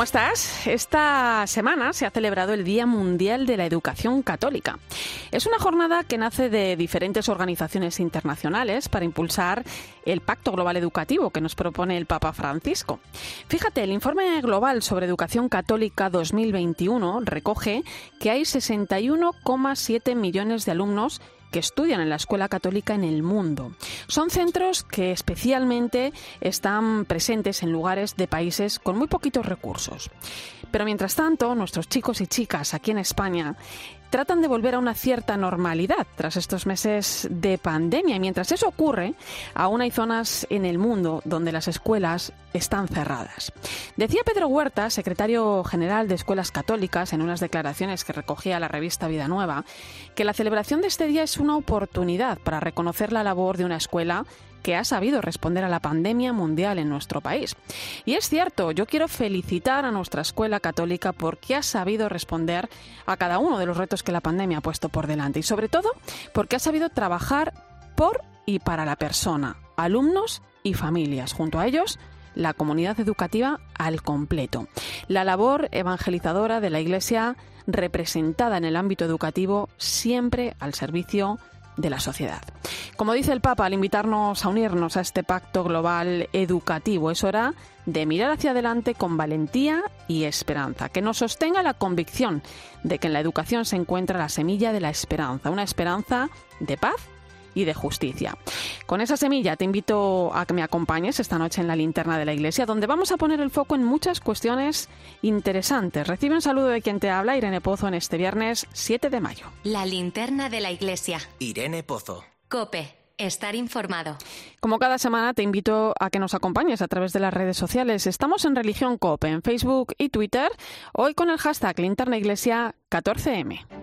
¿Cómo estás? Esta semana se ha celebrado el Día Mundial de la Educación Católica. Es una jornada que nace de diferentes organizaciones internacionales para impulsar el Pacto Global Educativo que nos propone el Papa Francisco. Fíjate, el informe global sobre educación católica 2021 recoge que hay 61,7 millones de alumnos que estudian en la escuela católica en el mundo. Son centros que especialmente están presentes en lugares de países con muy poquitos recursos. Pero mientras tanto, nuestros chicos y chicas aquí en España tratan de volver a una cierta normalidad tras estos meses de pandemia. Y mientras eso ocurre, aún hay zonas en el mundo donde las escuelas están cerradas. Decía Pedro Huerta, secretario general de Escuelas Católicas, en unas declaraciones que recogía la revista Vida Nueva, que la celebración de este día es una oportunidad para reconocer la labor de una escuela que ha sabido responder a la pandemia mundial en nuestro país. Y es cierto, yo quiero felicitar a nuestra escuela católica porque ha sabido responder a cada uno de los retos que la pandemia ha puesto por delante y sobre todo porque ha sabido trabajar por y para la persona, alumnos y familias. Junto a ellos, la comunidad educativa al completo. La labor evangelizadora de la Iglesia representada en el ámbito educativo siempre al servicio de la sociedad. Como dice el Papa al invitarnos a unirnos a este pacto global educativo, es hora de mirar hacia adelante con valentía y esperanza, que nos sostenga la convicción de que en la educación se encuentra la semilla de la esperanza, una esperanza de paz y de justicia. Con esa semilla te invito a que me acompañes esta noche en la linterna de la iglesia, donde vamos a poner el foco en muchas cuestiones interesantes. Recibe un saludo de quien te habla, Irene Pozo, en este viernes 7 de mayo. La linterna de la iglesia. Irene Pozo. Cope. Estar informado. Como cada semana te invito a que nos acompañes a través de las redes sociales. Estamos en Religión Cope en Facebook y Twitter, hoy con el hashtag Linterna Iglesia 14M.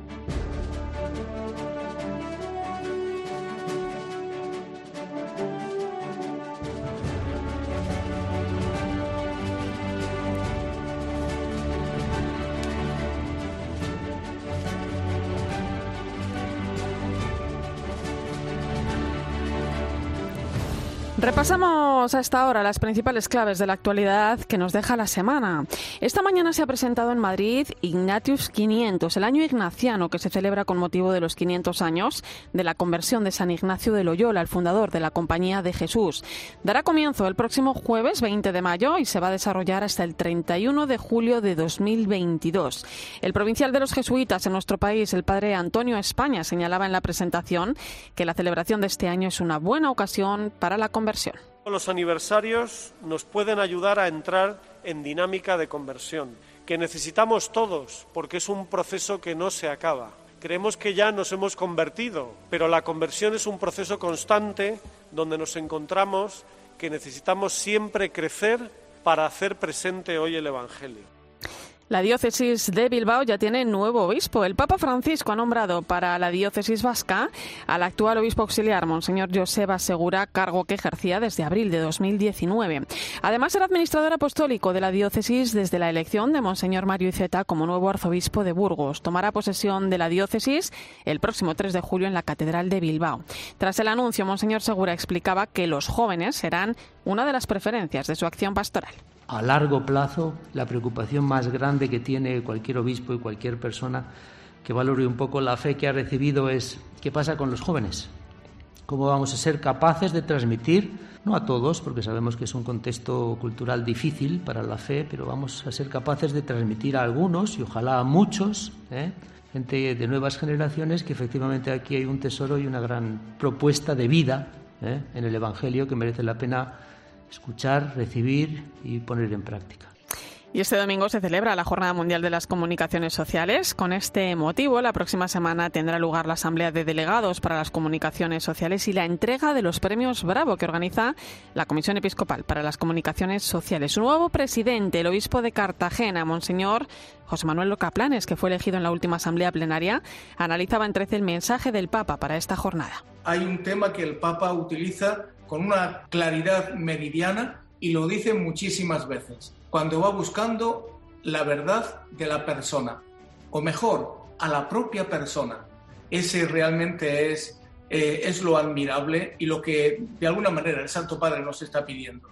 Repasamos a esta hora las principales claves de la actualidad que nos deja la semana. Esta mañana se ha presentado en Madrid Ignatius 500, el año ignaciano que se celebra con motivo de los 500 años de la conversión de San Ignacio de Loyola, el fundador de la Compañía de Jesús. Dará comienzo el próximo jueves 20 de mayo y se va a desarrollar hasta el 31 de julio de 2022. El provincial de los jesuitas en nuestro país, el padre Antonio España, señalaba en la presentación que la celebración de este año es una buena ocasión para la conversión los aniversarios nos pueden ayudar a entrar en dinámica de conversión, que necesitamos todos, porque es un proceso que no se acaba. Creemos que ya nos hemos convertido, pero la conversión es un proceso constante donde nos encontramos que necesitamos siempre crecer para hacer presente hoy el Evangelio. La diócesis de Bilbao ya tiene nuevo obispo. El Papa Francisco ha nombrado para la diócesis vasca al actual obispo auxiliar, Monseñor Joseba Segura, cargo que ejercía desde abril de 2019. Además, era administrador apostólico de la diócesis desde la elección de Monseñor Mario Iceta como nuevo arzobispo de Burgos. Tomará posesión de la diócesis el próximo 3 de julio en la Catedral de Bilbao. Tras el anuncio, Monseñor Segura explicaba que los jóvenes serán una de las preferencias de su acción pastoral a largo plazo, la preocupación más grande que tiene cualquier obispo y cualquier persona que valore un poco la fe que ha recibido es qué pasa con los jóvenes. ¿Cómo vamos a ser capaces de transmitir, no a todos, porque sabemos que es un contexto cultural difícil para la fe, pero vamos a ser capaces de transmitir a algunos y ojalá a muchos, ¿eh? gente de nuevas generaciones, que efectivamente aquí hay un tesoro y una gran propuesta de vida ¿eh? en el Evangelio que merece la pena escuchar, recibir y poner en práctica. Y este domingo se celebra la Jornada Mundial de las Comunicaciones Sociales. Con este motivo, la próxima semana tendrá lugar la Asamblea de Delegados para las Comunicaciones Sociales y la entrega de los premios Bravo que organiza la Comisión Episcopal para las Comunicaciones Sociales. Su nuevo presidente, el obispo de Cartagena, Monseñor José Manuel Locaplanes, que fue elegido en la última Asamblea Plenaria, analizaba en 13 el mensaje del Papa para esta jornada. Hay un tema que el Papa utiliza con una claridad meridiana y lo dice muchísimas veces cuando va buscando la verdad de la persona, o mejor, a la propia persona. Ese realmente es, eh, es lo admirable y lo que de alguna manera el Santo Padre nos está pidiendo.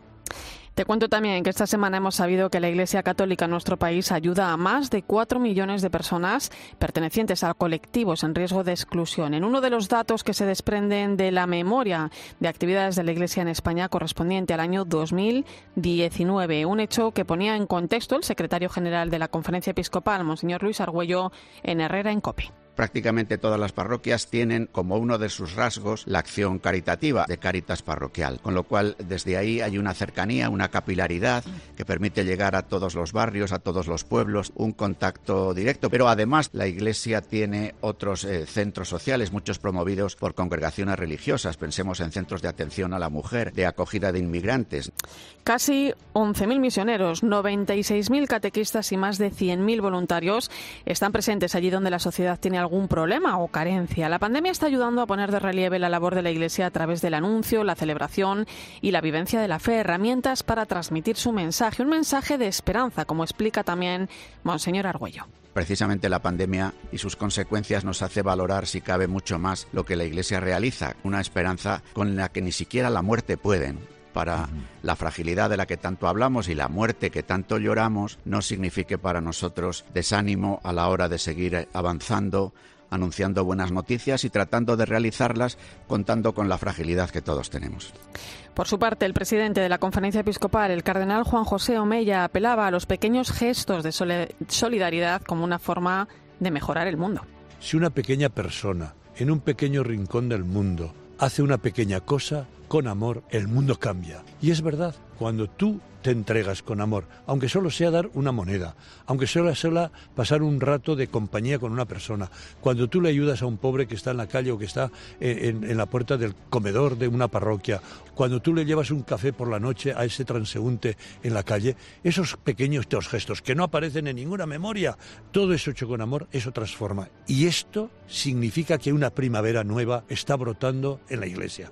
Te cuento también que esta semana hemos sabido que la Iglesia Católica en nuestro país ayuda a más de 4 millones de personas pertenecientes a colectivos en riesgo de exclusión. En uno de los datos que se desprenden de la memoria de actividades de la Iglesia en España correspondiente al año 2019, un hecho que ponía en contexto el secretario general de la Conferencia Episcopal, Monseñor Luis Argüello, en Herrera en COPE. Prácticamente todas las parroquias tienen como uno de sus rasgos la acción caritativa de Caritas Parroquial, con lo cual desde ahí hay una cercanía, una capilaridad que permite llegar a todos los barrios, a todos los pueblos, un contacto directo. Pero además la Iglesia tiene otros eh, centros sociales, muchos promovidos por congregaciones religiosas. Pensemos en centros de atención a la mujer, de acogida de inmigrantes. Casi 11.000 misioneros, 96.000 catequistas y más de 100.000 voluntarios están presentes allí donde la sociedad tiene algún problema o carencia. La pandemia está ayudando a poner de relieve la labor de la Iglesia a través del anuncio, la celebración y la vivencia de la fe, herramientas para transmitir su mensaje, un mensaje de esperanza, como explica también Monseñor Argüello precisamente la pandemia y sus consecuencias nos hace valorar si cabe mucho más lo que la Iglesia realiza, una esperanza con la que ni siquiera la muerte pueden para la fragilidad de la que tanto hablamos y la muerte que tanto lloramos no signifique para nosotros desánimo a la hora de seguir avanzando, anunciando buenas noticias y tratando de realizarlas contando con la fragilidad que todos tenemos. Por su parte, el presidente de la Conferencia Episcopal, el cardenal Juan José Omeya, apelaba a los pequeños gestos de solidaridad como una forma de mejorar el mundo. Si una pequeña persona en un pequeño rincón del mundo hace una pequeña cosa, con amor, el mundo cambia. Y es verdad, cuando tú te entregas con amor, aunque solo sea dar una moneda, aunque solo sea pasar un rato de compañía con una persona, cuando tú le ayudas a un pobre que está en la calle o que está en, en, la puerta del comedor de una parroquia, cuando tú le llevas un café por la noche a ese transeúnte en la calle, esos pequeños gestos que no aparecen en ninguna memoria, todo eso hecho con amor, eso transforma. Y esto significa que una primavera nueva está brotando en la iglesia.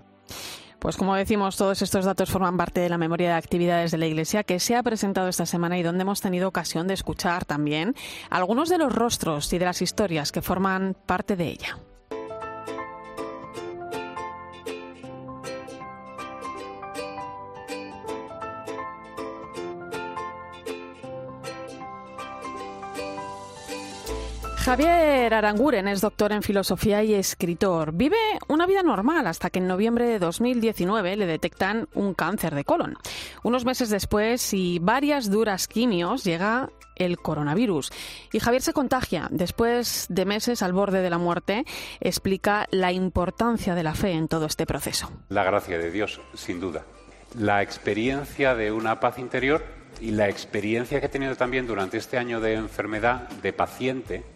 Pues como decimos, todos estos datos forman parte de la memoria de actividades de la Iglesia que se ha presentado esta semana y donde hemos tenido ocasión de escuchar también algunos de los rostros y de las historias que forman parte de ella. Javier Aranguren es doctor en filosofía y escritor. Vive una vida normal hasta que en noviembre de 2019 le detectan un cáncer de colon. Unos meses después y varias duras quimios llega el coronavirus. Y Javier se contagia. Después de meses al borde de la muerte, explica la importancia de la fe en todo este proceso. La gracia de Dios, sin duda. La experiencia de una paz interior y la experiencia que he tenido también durante este año de enfermedad de paciente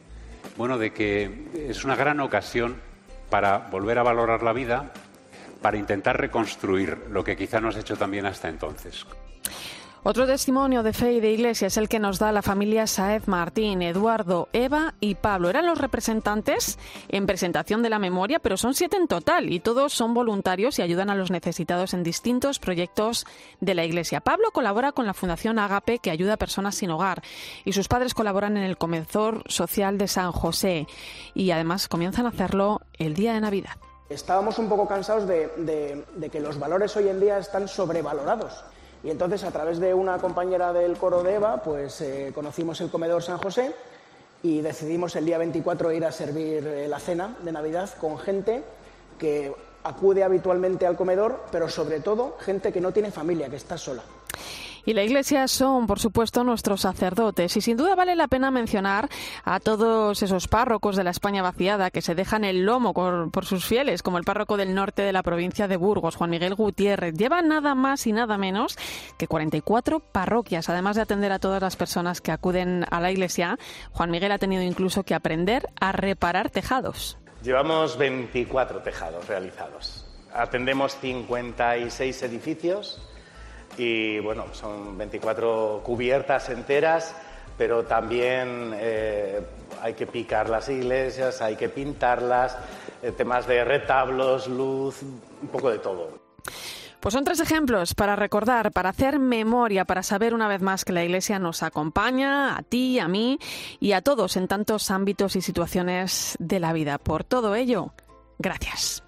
bueno, de que es una gran ocasión para volver a valorar la vida, para intentar reconstruir lo que quizá no has hecho también hasta entonces. Otro testimonio de fe y de iglesia es el que nos da la familia Saez Martín, Eduardo, Eva y Pablo. Eran los representantes en presentación de la memoria, pero son siete en total y todos son voluntarios y ayudan a los necesitados en distintos proyectos de la iglesia. Pablo colabora con la Fundación Agape que ayuda a personas sin hogar y sus padres colaboran en el Comedor Social de San José y además comienzan a hacerlo el día de Navidad. Estábamos un poco cansados de, de que los valores hoy en día están sobrevalorados y entonces, a través de una compañera del coro de Eva, pues eh, conocimos el comedor San José y decidimos el día 24 ir a servir eh, la cena de Navidad con gente que acude habitualmente al comedor, pero sobre todo gente que no tiene familia, que está sola. Y la Iglesia son, por supuesto, nuestros sacerdotes. Y sin duda vale la pena mencionar a todos esos párrocos de la España vaciada que se dejan el lomo por, sus fieles, como el párroco del norte de la provincia de Burgos, Juan Miguel Gutiérrez. Lleva nada más y nada menos que 44 parroquias. Además de atender a todas las personas que acuden a la Iglesia, Juan Miguel ha tenido incluso que aprender a reparar tejados. Llevamos 24 tejados realizados. Atendemos 56 edificios y bueno, son 24 cubiertas enteras, pero también eh, hay que picar las iglesias, hay que pintarlas, eh, temas de retablos, luz, un poco de todo. Pues son tres ejemplos para recordar, para hacer memoria, para saber una vez más que la Iglesia nos acompaña, a ti, a mí y a todos en tantos ámbitos y situaciones de la vida. Por todo ello, gracias.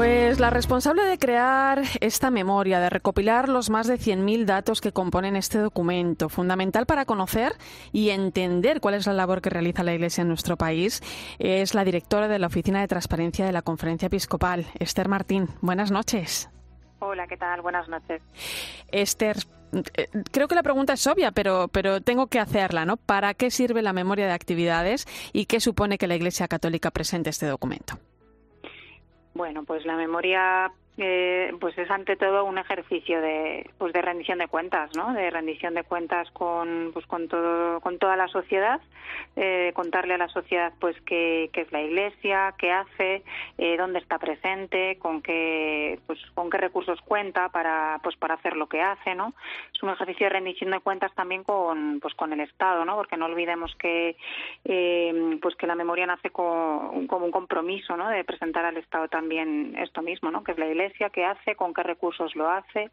Pues la responsable de crear esta memoria, de recopilar los más de 100.000 datos que componen este documento, fundamental para conocer y entender cuál es la labor que realiza la Iglesia en nuestro país, es la directora de la Oficina de Transparencia de la Conferencia Episcopal, Esther Martín. Buenas noches. Hola, ¿qué tal? Buenas noches. Esther, eh, creo que la pregunta es obvia, pero, pero tengo que hacerla, ¿no? ¿Para qué sirve la memoria de actividades y qué supone que la Iglesia Católica presente este documento? Bueno, pues la memoria eh, pues es ante todo un ejercicio de pues de rendición de cuentas no de rendición de cuentas con pues con todo con toda la sociedad eh, contarle a la sociedad pues qué, es la iglesia qué hace eh, dónde está presente con qué pues con qué recursos cuenta para pues para hacer lo que hace no es un ejercicio de rendición de cuentas también con pues con el estado no porque no olvidemos que pues que la memoria nace con, como un compromiso no de presentar al estado también esto mismo no que es la iglesia qué hace, con qué recursos lo hace.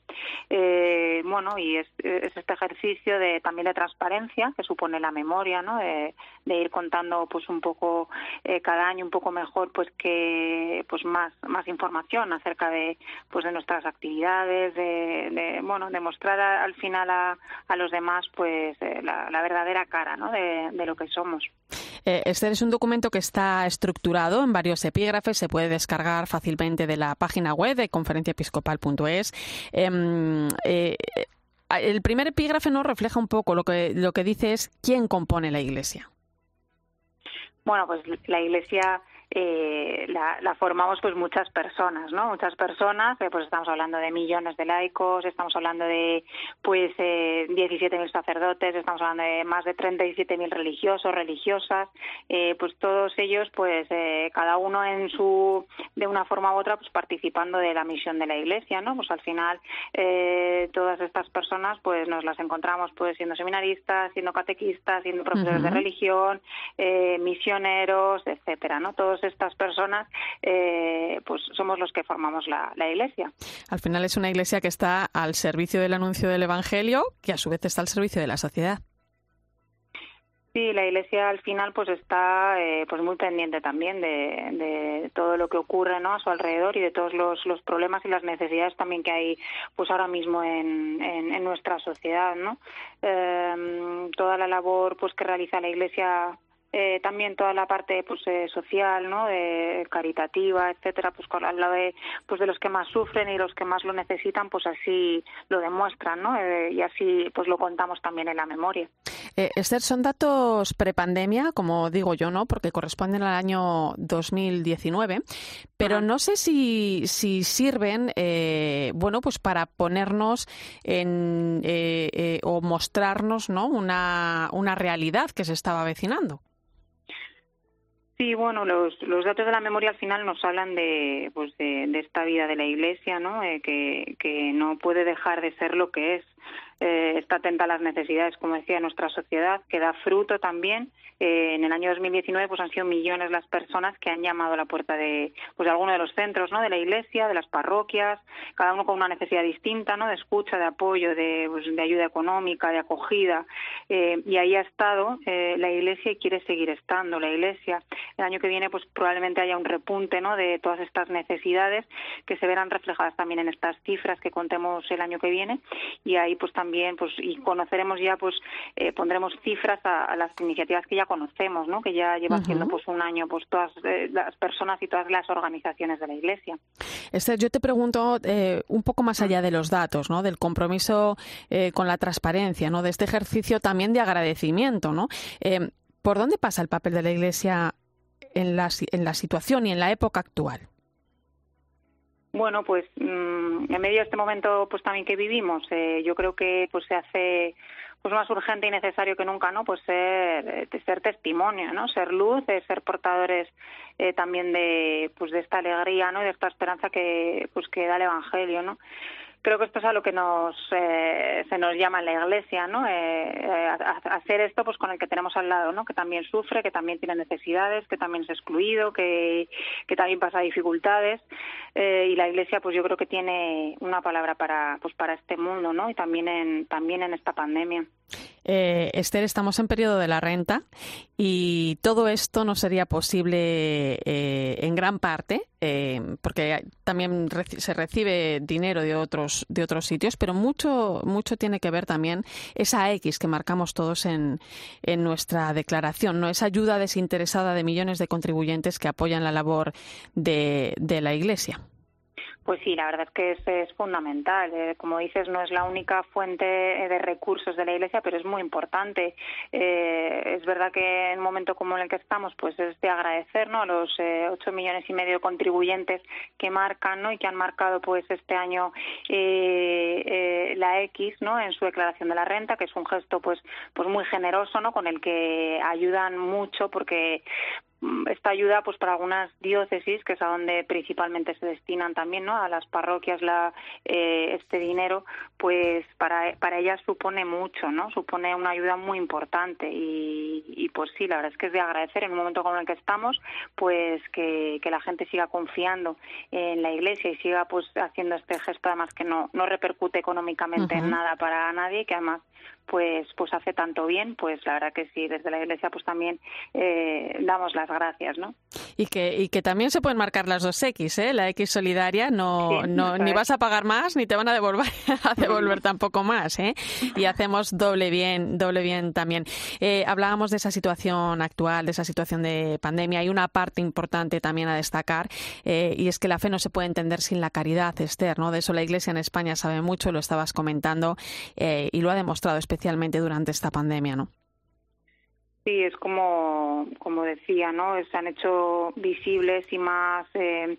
Eh, bueno, y es, este ejercicio de también de transparencia que supone la memoria, ¿no? De, ir contando pues un poco eh, cada año un poco mejor pues que pues más más información acerca de pues de nuestras actividades de, bueno demostrar al final a, a, los demás pues eh, la, verdadera cara ¿no? de, de lo que somos este es un documento que está estructurado en varios epígrafes, se puede descargar fácilmente de la página web de conferenciaepiscopal.es. Em, eh, el primer epígrafe nos refleja un poco lo que, lo que dice es quién compone la Iglesia. Bueno, pues la Iglesia eh, la, formamos pues muchas personas, ¿no? Muchas personas, eh, pues estamos hablando de millones de laicos, estamos hablando de pues eh, 17.000 sacerdotes, estamos hablando de más de 37.000 religiosos, religiosas, eh, pues todos ellos pues eh, cada uno en su de una forma u otra pues participando de la misión de la Iglesia, ¿no? Pues al final todas estas personas pues nos las encontramos pues siendo seminaristas, siendo catequistas, siendo profesores de religión, misioneros, etcétera, ¿no? Todos estas personas, eh, pues somos los que formamos la, Iglesia. Al final es una Iglesia que está al servicio del anuncio del Evangelio, que a su vez está al servicio de la sociedad. Sí, la Iglesia al final pues está eh, pues muy pendiente también de, todo lo que ocurre ¿no? a su alrededor y de todos los, problemas y las necesidades también que hay pues ahora mismo en, en, nuestra sociedad, ¿no? Eh, toda la labor pues que realiza la Iglesia eh, también toda la parte pues eh, social no caritativa etcétera pues al lado de pues de los que más sufren y los que más lo necesitan pues así lo demuestran no eh, y así pues lo contamos también en la memoria. Esther son datos prepandemia como digo yo no porque corresponden al año 2019 pero no sé si si sirven bueno pues para ponernos en o mostrarnos no una una realidad que se estaba avecinando Sí, bueno, los, los datos de la memoria al final nos hablan de, pues de, esta vida de la Iglesia, ¿no? Eh, que, que no puede dejar de ser lo que es. Eh, está atenta a las necesidades, como decía, de nuestra sociedad, que da fruto también. Eh, en el año 2019 pues han sido millones las personas que han llamado a la puerta de pues de alguno de los centros, ¿no? De la iglesia, de las parroquias, cada uno con una necesidad distinta, ¿no? De escucha, de apoyo, de, pues, de ayuda económica, de acogida. Eh, y ahí ha estado la iglesia y quiere seguir estando la iglesia. El año que viene pues probablemente haya un repunte, ¿no? De todas estas necesidades que se verán reflejadas también en estas cifras que contemos el año que viene y ahí pues también también pues y conoceremos ya pues eh, pondremos cifras a, las iniciativas que ya conocemos no que ya lleva haciendo pues un año pues todas eh, las personas y todas las organizaciones de la iglesia. Esther yo te pregunto eh, un poco más allá de los datos no del compromiso con la transparencia no de este ejercicio también de agradecimiento no por dónde pasa el papel de la iglesia en la, en la situación y en la época actual bueno, pues mm, en medio de este momento pues también que vivimos, eh, yo creo que pues se hace pues más urgente y necesario que nunca, ¿no? Pues ser, eh, testimonio, ¿no? Ser luz, ser portadores eh, también de pues de esta alegría, ¿no? Y de esta esperanza que pues que da el evangelio, ¿no? Creo que esto es a lo que nos eh, se nos llama en la iglesia no eh, eh hacer esto pues con el que tenemos al lado no que también sufre que también tiene necesidades que también es excluido que, que también pasa dificultades. Eh, y la iglesia pues yo creo que tiene una palabra para pues para este mundo no y también en también en esta pandemia eh, Esther, estamos en periodo de la renta y todo esto no sería posible eh, en gran parte eh, porque también se recibe dinero de otros de otros sitios, pero mucho mucho tiene que ver también esa X que marcamos todos en, en nuestra declaración, no esa ayuda desinteresada de millones de contribuyentes que apoyan la labor de, de la Iglesia. Pues sí, la verdad es que es, es fundamental. Eh, como dices, no es la única fuente de recursos de la Iglesia, pero es muy importante. Eh, es verdad que en un momento como en el que estamos, pues es de agradecer ¿no? a los eh, ocho millones y medio de contribuyentes que marcan ¿no? y que han marcado pues este año la X ¿no? en su declaración de la renta, que es un gesto pues pues muy generoso, ¿no? con el que ayudan mucho porque esta ayuda pues para algunas diócesis que es a donde principalmente se destinan también no a las parroquias la eh, este dinero pues para para ellas supone mucho no supone una ayuda muy importante y, y pues sí la verdad es que es de agradecer en un momento como el que estamos pues que, que la gente siga confiando en la iglesia y siga pues haciendo este gesto además que no no repercute económicamente en nada para nadie que además pues pues hace tanto bien pues la verdad que sí desde la iglesia pues también eh, damos las gracias no y que y que también se pueden marcar las dos X ¿eh? la X solidaria no no ni vas a pagar más ni te van a devolver a devolver tampoco más ¿eh? y hacemos doble bien doble bien también eh, hablábamos de esa situación actual de esa situación de pandemia hay una parte importante también a destacar eh, y es que la fe no se puede entender sin la caridad Esther no de eso la Iglesia en España sabe mucho lo estabas comentando eh, y lo ha demostrado especialmente especialmente durante esta pandemia, ¿no? Sí, es como, como decía, ¿no? Se han hecho visibles y más, eh,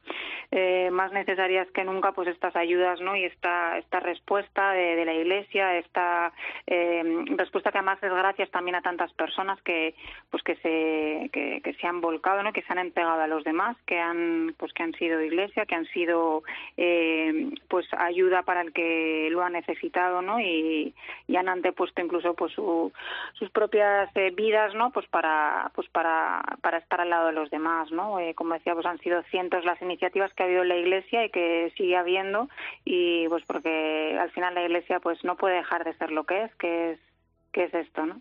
eh, más necesarias que nunca, pues estas ayudas, ¿no? Y esta, esta respuesta de, la Iglesia, esta eh, respuesta que además es gracias también a tantas personas que, pues que se, que, que, se han volcado, ¿no? Que se han entregado a los demás, que han, pues que han sido Iglesia, que han sido, pues ayuda para el que lo ha necesitado, ¿no? Y, y han antepuesto incluso, pues sus propias vidas, ¿no? Pues para, pues para, para estar al lado de los demás, ¿no? Eh, como decía, pues han sido cientos las iniciativas que ha habido en la Iglesia y que sigue habiendo y pues porque al final la Iglesia pues no puede dejar de ser lo que es, que es, que es esto, ¿no?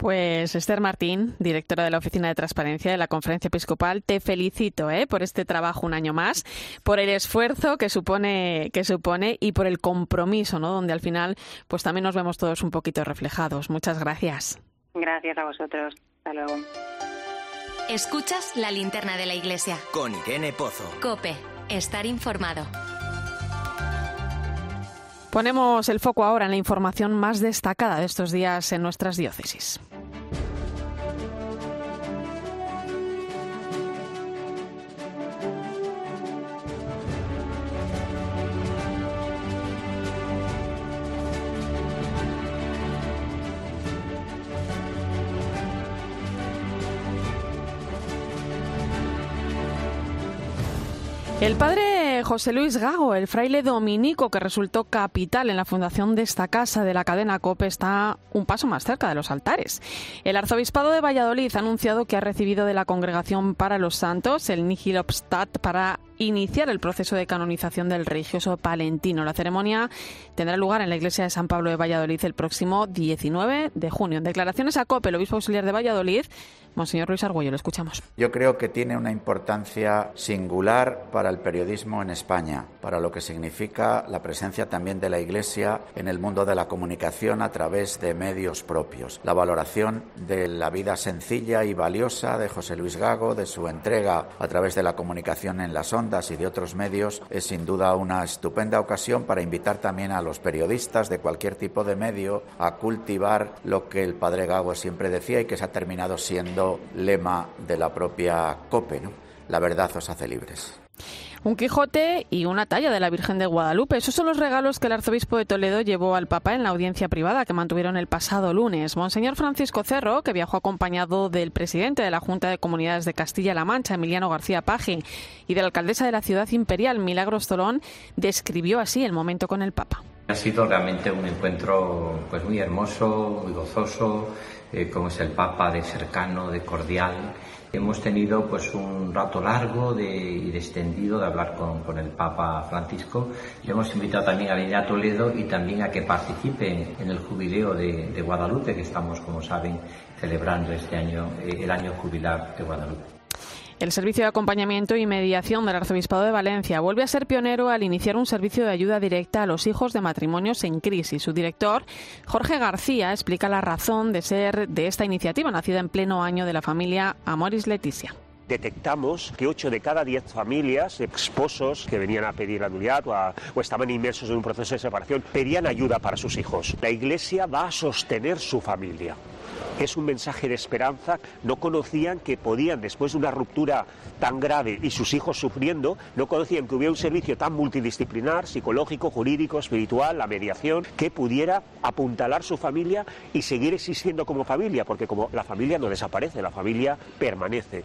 Pues Esther Martín, directora de la Oficina de Transparencia de la Conferencia Episcopal, te felicito ¿eh? por este trabajo un año más, por el esfuerzo que supone, que supone y por el compromiso, ¿no? donde al final pues también nos vemos todos un poquito reflejados. Muchas gracias. Gracias a vosotros. Hasta luego. Escuchas la linterna de la iglesia. Con Irene Pozo. Cope. Estar informado. Ponemos el foco ahora en la información más destacada de estos días en nuestras diócesis. El padre José Luis Gago, el fraile dominico que resultó capital en la fundación de esta casa de la cadena COPE, está un paso más cerca de los altares. El arzobispado de Valladolid ha anunciado que ha recibido de la Congregación para los Santos el Nihil Obstat para iniciar el proceso de canonización del religioso palentino. La ceremonia tendrá lugar en la iglesia de San Pablo de Valladolid el próximo 19 de junio. En declaraciones a COPE, el obispo auxiliar de Valladolid, Monseñor Luis Argüello, lo escuchamos. Yo creo que tiene una importancia singular para el periodismo en España, para lo que significa la presencia también de la Iglesia en el mundo de la comunicación a través de medios propios. La valoración de la vida sencilla y valiosa de José Luis Gago, de su entrega a través de la comunicación en las ondas y de otros medios, es sin duda una estupenda ocasión para invitar también a los periodistas de cualquier tipo de medio a cultivar lo que el padre Gago siempre decía y que se ha terminado siendo lema de la propia COPE, ¿no? La verdad os hace libres. Un Quijote y una talla de la Virgen de Guadalupe. Esos son los regalos que el arzobispo de Toledo llevó al Papa en la audiencia privada que mantuvieron el pasado lunes. Monseñor Francisco Cerro, que viajó acompañado del presidente de la Junta de Comunidades de Castilla-La Mancha, Emiliano García Paje, y de la alcaldesa de la ciudad imperial, Milagros Tolón, describió así el momento con el Papa. Ha sido realmente un encuentro pues muy hermoso, muy gozoso, eh, como es el Papa, de cercano, de cordial. Hemos tenido pues un rato largo de, y extendido de hablar con, con, el Papa Francisco. Le hemos invitado también a venir a Toledo y también a que participen en el jubileo de, de Guadalupe, que estamos, como saben, celebrando este año, eh, el año jubilar de Guadalupe. El Servicio de Acompañamiento y Mediación del Arzobispado de Valencia vuelve a ser pionero al iniciar un servicio de ayuda directa a los hijos de matrimonios en crisis. Su director, Jorge García, explica la razón de ser de esta iniciativa, nacida en pleno año de la familia Amoris Leticia detectamos que 8 de cada 10 familias, esposos que venían a pedir la nulidad o, o, estaban inmersos en un proceso de separación, pedían ayuda para sus hijos. La Iglesia va a sostener su familia es un mensaje de esperanza. No conocían que podían, después de una ruptura tan grave y sus hijos sufriendo, no conocían que hubiera un servicio tan multidisciplinar, psicológico, jurídico, espiritual, la mediación, que pudiera apuntalar su familia y seguir existiendo como familia, porque como la familia no desaparece, la familia permanece.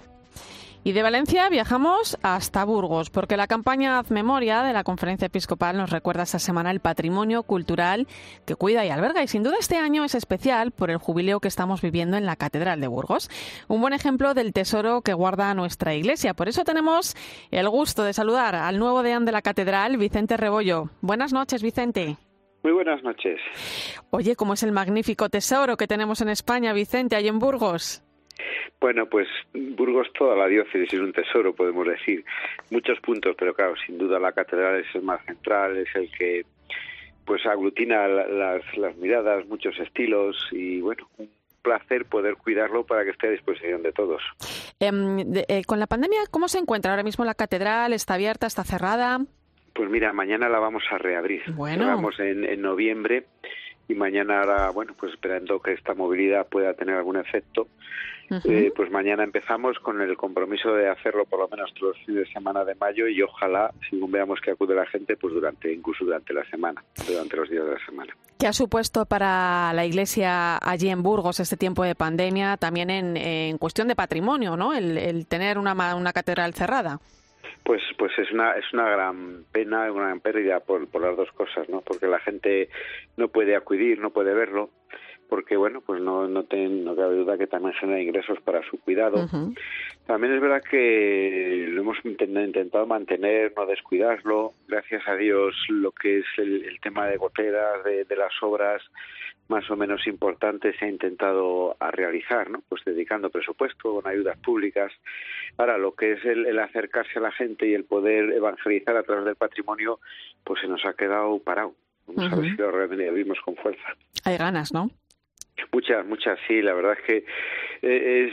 Y de Valencia viajamos hasta Burgos, porque la campaña Haz Memoria de la Conferencia Episcopal nos recuerda esta semana el patrimonio cultural que cuida y alberga. Y sin duda este año es especial por el jubileo que estamos viviendo en la Catedral de Burgos. Un buen ejemplo del tesoro que guarda nuestra iglesia. Por eso tenemos el gusto de saludar al nuevo deán de la Catedral, Vicente Rebollo. Buenas noches, Vicente. Muy buenas noches. Oye, ¿cómo es el magnífico tesoro que tenemos en España, Vicente, ahí en Burgos? Bueno, pues Burgos toda la diócesis es un tesoro, podemos decir. Muchos puntos, pero claro, sin duda la catedral es el más central, es el que pues aglutina las, las miradas, muchos estilos y bueno, un placer poder cuidarlo para que esté a disposición de todos. Eh, de, eh, con la pandemia, ¿cómo se encuentra ahora mismo la catedral? ¿Está abierta? ¿Está cerrada? Pues mira, mañana la vamos a reabrir. Bueno. Vamos en, en noviembre y mañana ahora, bueno, pues esperando que esta movilidad pueda tener algún efecto, uh -huh. eh, pues mañana empezamos con el compromiso de hacerlo por lo menos todos los fines de semana de mayo y ojalá, según veamos que acude la gente, pues durante, incluso durante la semana, durante los días de la semana. ¿Qué ha supuesto para la Iglesia allí en Burgos este tiempo de pandemia, también en, en cuestión de patrimonio, ¿no? El, el tener una, una catedral cerrada. Pues, pues es una es una gran pena, una gran pérdida por, por las dos cosas, ¿no? Porque la gente no puede acudir, no puede verlo, porque bueno, pues no no, ten, no cabe duda que también genera ingresos para su cuidado. Uh -huh. También es verdad que lo hemos intentado mantener, no descuidarlo. Gracias a Dios, lo que es el, el tema de goteras, de, de las obras más o menos importantes se ha intentado a realizar, ¿no? Pues dedicando presupuesto, con ayudas públicas. Ahora, lo que es el, el, acercarse a la gente y el poder evangelizar a través del patrimonio, pues se nos ha quedado parado. Vamos uh -huh. a ver si lo revivimos con fuerza. Hay ganas, ¿no? Muchas, muchas, sí. La verdad es que eh,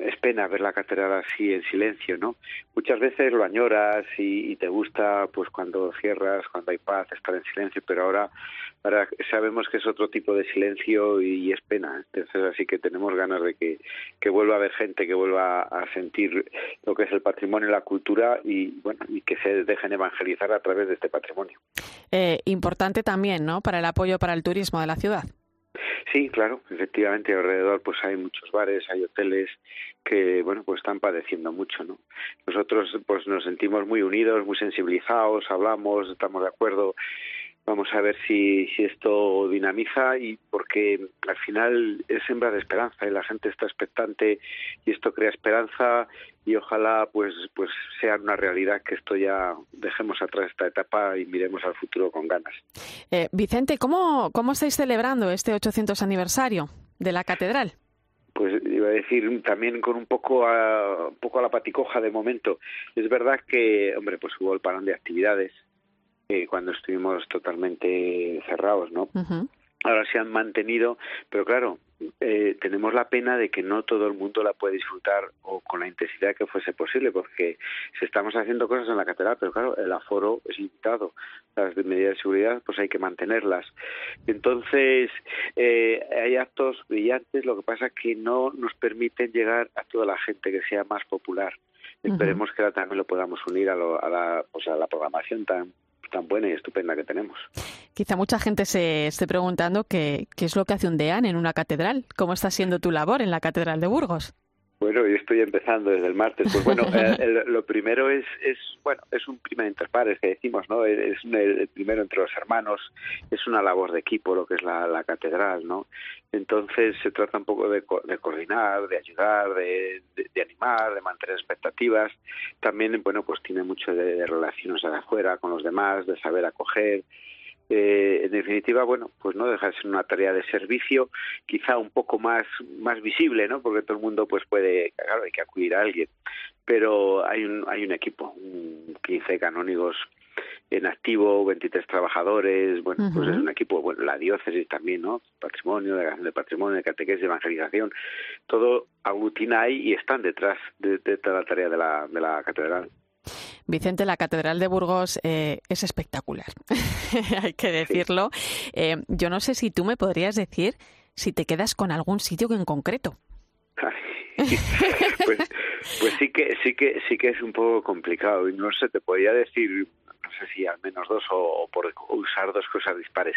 es, pena ver la catedral así en silencio, ¿no? Muchas veces lo añoras y, y, te gusta, pues cuando cierras, cuando hay paz, estar en silencio, pero ahora, sabemos que es otro tipo de silencio y, y es pena. Entonces, así que tenemos ganas de que, que vuelva a haber gente que vuelva a sentir lo que es el patrimonio y la cultura y, bueno, y que se dejen evangelizar a través de este patrimonio. Eh, importante también, ¿no? Para el apoyo para el turismo de la ciudad. Sí, claro, efectivamente alrededor pues hay muchos bares, hay hoteles que bueno pues están padeciendo mucho, ¿no? Nosotros pues nos sentimos muy unidos, muy sensibilizados, hablamos, estamos de acuerdo Vamos a ver si, si esto dinamiza y porque al final es hembra de esperanza y la gente está expectante y esto crea esperanza y ojalá pues pues sea una realidad que esto ya dejemos atrás esta etapa y miremos al futuro con ganas. Eh, Vicente, ¿cómo, ¿cómo estáis celebrando este 800 aniversario de la catedral? pues iba a decir también con un poco a, un poco a la paticoja de momento. Es verdad que, hombre, pues hubo el parón de actividades, cuando estuvimos totalmente cerrados, ¿no? Ahora se han mantenido, pero claro, eh, tenemos la pena de que no todo el mundo la puede disfrutar o con la intensidad que fuese posible, porque si estamos haciendo cosas en la catedral, pero claro, el aforo es limitado, las medidas de seguridad pues hay que mantenerlas. Entonces, eh, hay actos brillantes, lo que pasa es que no nos permiten llegar a toda la gente que sea más popular. Esperemos que ahora también lo podamos unir a, a, la, pues a la programación tan tan buena y estupenda que tenemos. Quizá mucha gente se esté preguntando qué, qué es lo que hace un deán en una catedral. ¿Cómo está siendo tu labor en la Catedral de Burgos? Bueno, yo estoy empezando desde el martes. Pues bueno, eh, lo primero es, es, bueno, es un primer interpares que decimos, ¿no? Es el primero entre los hermanos, es una labor de equipo lo que es la, la catedral, ¿no? Entonces se trata un poco de, de coordinar, de ayudar, de, de, animar, de mantener expectativas. También, bueno, pues tiene mucho de, de relaciones de afuera con los demás, de saber acoger, eh, en definitiva, bueno, pues no deja de ser una tarea de servicio, quizá un poco más, más visible, ¿no? Porque todo el mundo pues puede, claro, hay que acudir a alguien, pero hay un, hay un equipo, 15 canónigos en activo, 23 trabajadores, bueno, pues es un equipo, bueno, la diócesis también, ¿no? Patrimonio, de, de patrimonio, de catequesis, de evangelización, todo aglutina ahí y están detrás de, de toda la tarea de la, de la catedral. Vicente, la Catedral de Burgos eh, es espectacular, hay que decirlo. Eh, yo no sé si tú me podrías decir si te quedas con algún sitio en concreto. pues, pues sí que sí que sí que es un poco complicado y no sé te podría decir no sé si al menos dos o, por usar dos cosas dispares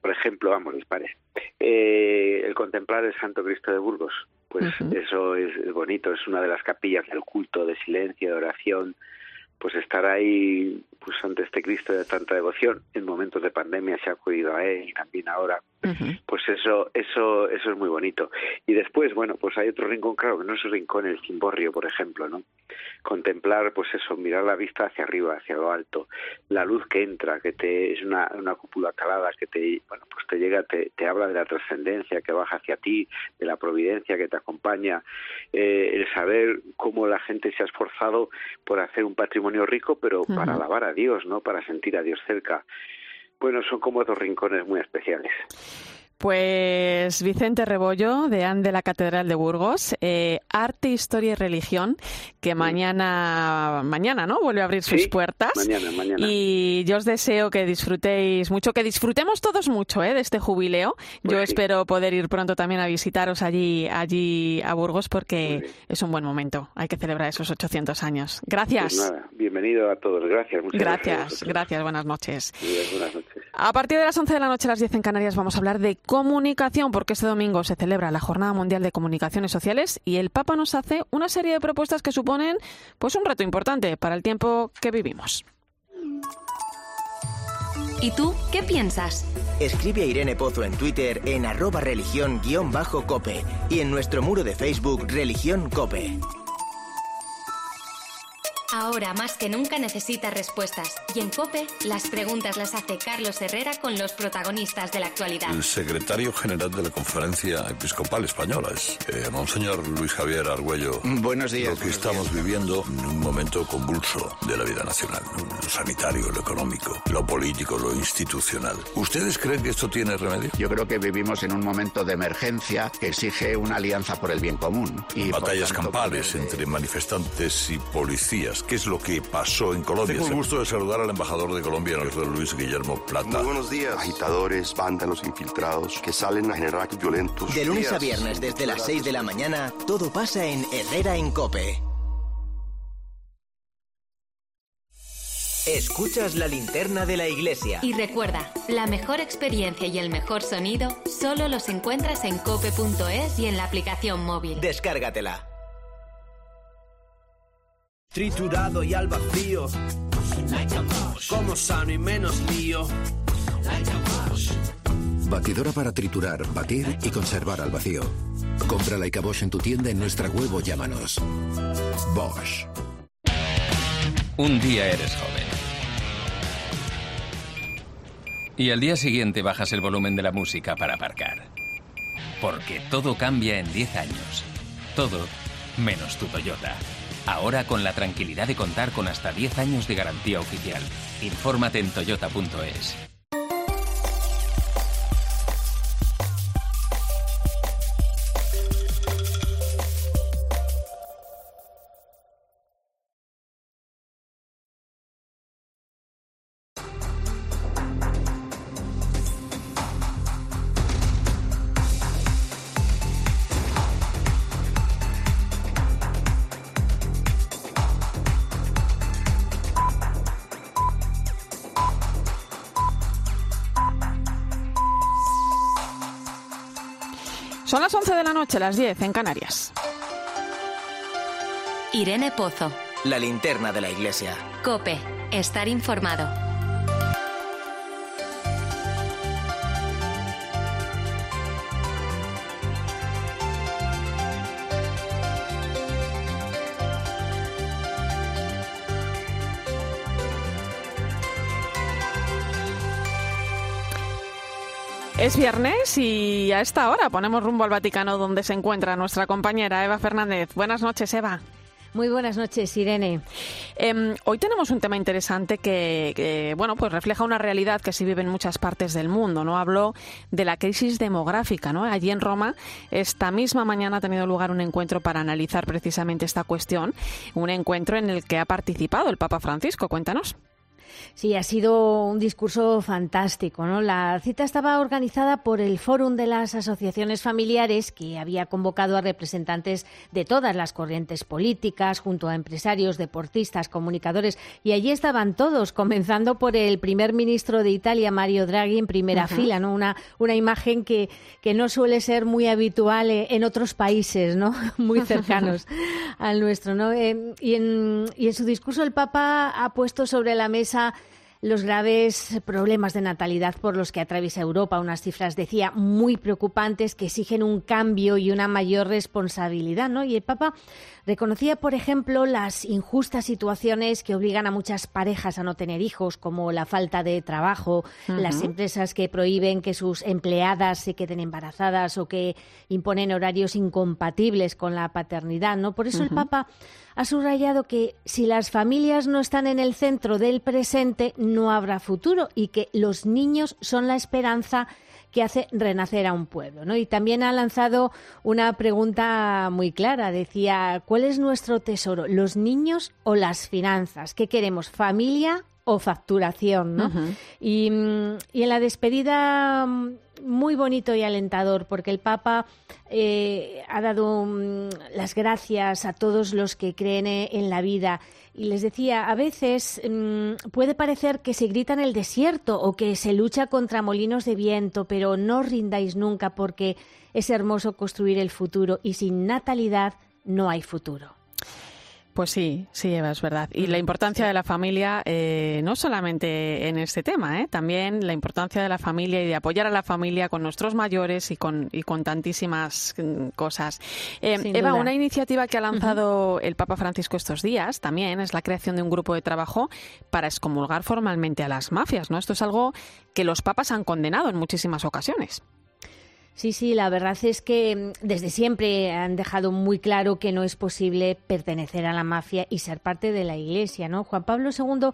por ejemplo vamos dispares eh, el contemplar el Santo Cristo de Burgos pues eso es, es bonito es una de las capillas del culto de silencio de oración pues estar ahí pues ante este Cristo de tanta devoción. En momentos de pandemia se ha acudido a él y también ahora pues eso eso eso es muy bonito. Y después bueno pues hay otro rincón claro que no es el rincón el cimborrio por ejemplo no contemplar pues eso mirar la vista hacia arriba hacia lo alto la luz que entra que te es una, una cúpula calada que te bueno pues te llega te, te habla de la trascendencia que baja hacia ti de la providencia que te acompaña eh, el saber cómo la gente se ha esforzado por hacer un patrimonio rico pero para alabar a Dios no para sentir a Dios cerca bueno, son como dos rincones muy especiales. Pues Vicente Rebollo, deán de la Catedral de Burgos, eh, Arte, Historia y Religión, que mañana, mañana, ¿no? Vuelve a abrir sus puertas. Mañana, mañana. Y yo os deseo que disfrutéis mucho, que disfrutemos todos mucho, ¿eh? De este jubileo. Pues yo sí. espero poder ir pronto también a visitaros allí, allí a Burgos, porque es un buen momento. Hay que celebrar esos 800 años. Gracias. Pues nada, bienvenido a todos. Gracias. Muchas Gracias, gracias. gracias, buenas noches. Buenas noches. A partir de las 11 de la noche, a las 10 en Canarias, vamos a hablar de comunicación, porque este domingo se celebra la Jornada Mundial de Comunicaciones Sociales y el Papa nos hace una serie de propuestas que suponen pues un reto importante para el tiempo que vivimos. ¿Y tú qué piensas? Escribe a Irene Pozo en Twitter en arroba religión-cope y en nuestro muro de Facebook Religión Cope. Ahora más que nunca necesitas respuestas. Y en COPE, las preguntas las hace Carlos Herrera con los protagonistas de la actualidad. El secretario general de la Conferencia Episcopal Española es eh, Monseñor Luis Javier Argüello. Buenos días. Lo que estamos viviendo en un momento convulso de la vida nacional. Lo sanitario, lo económico, lo político, lo institucional. ¿Ustedes creen que esto tiene remedio? Yo creo que vivimos en un momento de emergencia que exige una alianza por el bien común. Y Batallas tanto, campales entre manifestantes y policías. ¿Qué es lo que pasó en Colombia? Tengo el gusto de saludar al embajador de Colombia, el doctor Luis Guillermo Plata. Muy buenos días. Agitadores, vándalos infiltrados que salen a generar actos violentos. De lunes a viernes desde las 6 de la mañana, todo pasa en Herrera en Cope. Escuchas la linterna de la iglesia. Y recuerda, la mejor experiencia y el mejor sonido solo los encuentras en cope.es y en la aplicación móvil. Descárgatela. Triturado y al vacío. Como sano y menos lío. Batidora para triturar, batir y conservar al vacío. Compra la Bosch en tu tienda en nuestra web o llámanos. Bosch. Un día eres joven. Y al día siguiente bajas el volumen de la música para aparcar. Porque todo cambia en 10 años. Todo menos tu Toyota. Ahora con la tranquilidad de contar con hasta 10 años de garantía oficial. Infórmate en toyota.es. noche, las 10 en Canarias. Irene Pozo. La linterna de la iglesia. Cope. Estar informado. Es viernes y a esta hora ponemos rumbo al Vaticano donde se encuentra nuestra compañera Eva Fernández. Buenas noches, Eva. Muy buenas noches, Irene. Eh, hoy tenemos un tema interesante que, que, bueno, pues refleja una realidad que se vive en muchas partes del mundo. No hablo de la crisis demográfica, ¿no? Allí en Roma, esta misma mañana ha tenido lugar un encuentro para analizar precisamente esta cuestión, un encuentro en el que ha participado el Papa Francisco. Cuéntanos. Sí, ha sido un discurso fantástico. ¿no? La cita estaba organizada por el Fórum de las Asociaciones Familiares, que había convocado a representantes de todas las corrientes políticas, junto a empresarios, deportistas, comunicadores, y allí estaban todos, comenzando por el primer ministro de Italia, Mario Draghi, en primera uh -huh. fila, ¿no? Una, una imagen que, que no suele ser muy habitual en otros países, ¿no? Muy cercanos al nuestro, ¿no? Eh, y, en, y en su discurso el Papa ha puesto sobre la mesa los graves problemas de natalidad por los que atraviesa Europa, unas cifras, decía, muy preocupantes que exigen un cambio y una mayor responsabilidad, ¿no? Y el Papa reconocía, por ejemplo, las injustas situaciones que obligan a muchas parejas a no tener hijos, como la falta de trabajo, uh -huh. las empresas que prohíben que sus empleadas se queden embarazadas o que imponen horarios incompatibles con la paternidad, ¿no? Por eso uh -huh. el Papa ha subrayado que si las familias no están en el centro del presente, no habrá futuro y que los niños son la esperanza que hace renacer a un pueblo. ¿no? Y también ha lanzado una pregunta muy clara. Decía, ¿cuál es nuestro tesoro? ¿Los niños o las finanzas? ¿Qué queremos? ¿Familia o facturación? ¿no? Uh -huh. y, y, en la despedida muy bonito y alentador porque el Papa eh, ha dado um, las gracias a todos los que creen en la vida y les decía, a veces um, puede parecer que se grita en el desierto o que se lucha contra molinos de viento, pero no rindáis nunca porque es hermoso construir el futuro y sin natalidad no hay futuro. Pues sí, sí, Eva, es verdad. Y la importancia sí. de la familia, eh, no solamente en este tema, ¿eh? también la importancia de la familia y de apoyar a la familia con nuestros mayores y con, y con tantísimas mm, cosas. Eh, Eva, duda. una iniciativa que ha lanzado uh -huh. el Papa Francisco estos días también es la creación de un grupo de trabajo para excomulgar formalmente a las mafias. ¿no? Esto es algo que los papas han condenado en muchísimas ocasiones. Sí, sí, la verdad es que mm, desde siempre han dejado muy claro que no es posible pertenecer a la mafia y ser parte de la Iglesia, ¿no? Juan Pablo II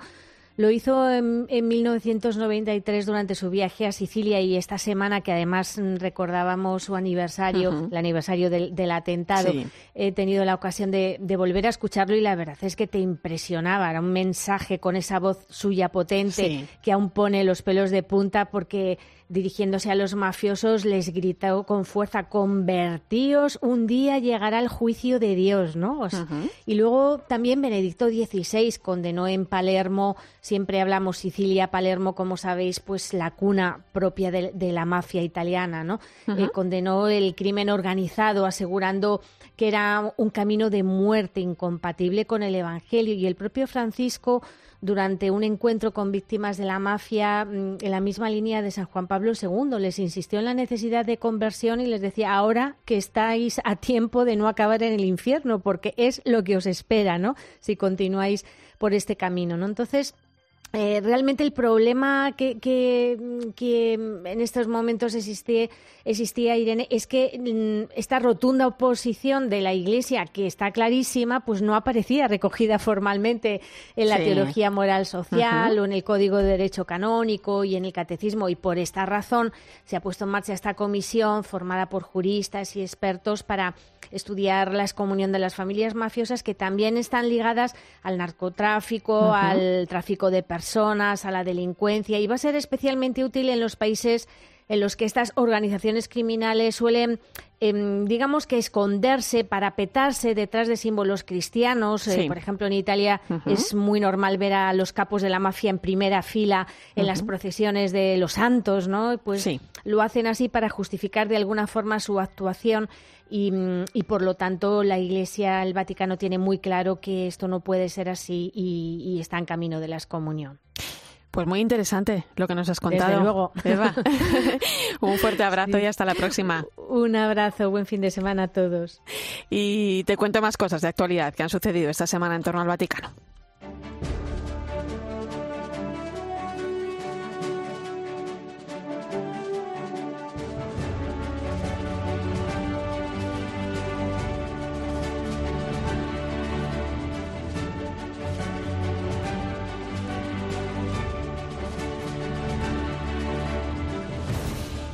lo hizo en, en 1993 durante su viaje a Sicilia y esta semana, que además mm, recordábamos su aniversario, uh -huh. el aniversario del, del atentado, sí. he tenido la ocasión de, de, volver a escucharlo y la verdad es que te impresionaba. Era un mensaje con esa voz suya potente sí. que aún pone los pelos de punta porque dirigiéndose a los mafiosos, les gritó con fuerza, convertíos, un día llegará el juicio de Dios, ¿no? Y luego también Benedicto XVI condenó en Palermo, siempre hablamos Sicilia, Palermo, como sabéis, pues la cuna propia de, la mafia italiana, ¿no? Eh, condenó el crimen organizado, asegurando que era un camino de muerte incompatible con el Evangelio. Y el propio Francisco durante un encuentro con víctimas de la mafia mm, en la misma línea de San Juan Pablo II. Les insistió en la necesidad de conversión y les decía, ahora que estáis a tiempo de no acabar en el infierno, porque es lo que os espera, ¿no? Si continuáis por este camino, ¿no? Entonces, eh, realmente el problema que, que, en estos momentos existía, existía, Irene, es que mm, esta rotunda oposición de la Iglesia, que está clarísima, pues no aparecía recogida formalmente en la teología moral social o en el Código de Derecho Canónico y en el Catecismo. Y por esta razón se ha puesto en marcha esta comisión formada por juristas y expertos para estudiar la excomunión de las familias mafiosas que también están ligadas al narcotráfico, al tráfico de personas, a la delincuencia y va a ser especialmente útil en los países en los que estas organizaciones criminales suelen, em, digamos que esconderse, parapetarse detrás de símbolos cristianos. Eh, por ejemplo, en Italia es muy normal ver a los capos de la mafia en primera fila en las procesiones de los santos, ¿no? Pues lo hacen así para justificar de alguna forma su actuación Mm, y, por lo tanto la Iglesia, el Vaticano tiene muy claro que esto no puede ser así y, está en camino de la excomunión. Pues muy interesante lo que nos has contado. Desde luego. Eva. Un fuerte abrazo y hasta la próxima. Un abrazo, buen fin de semana a todos. Y te cuento más cosas de actualidad que han sucedido esta semana en torno al Vaticano.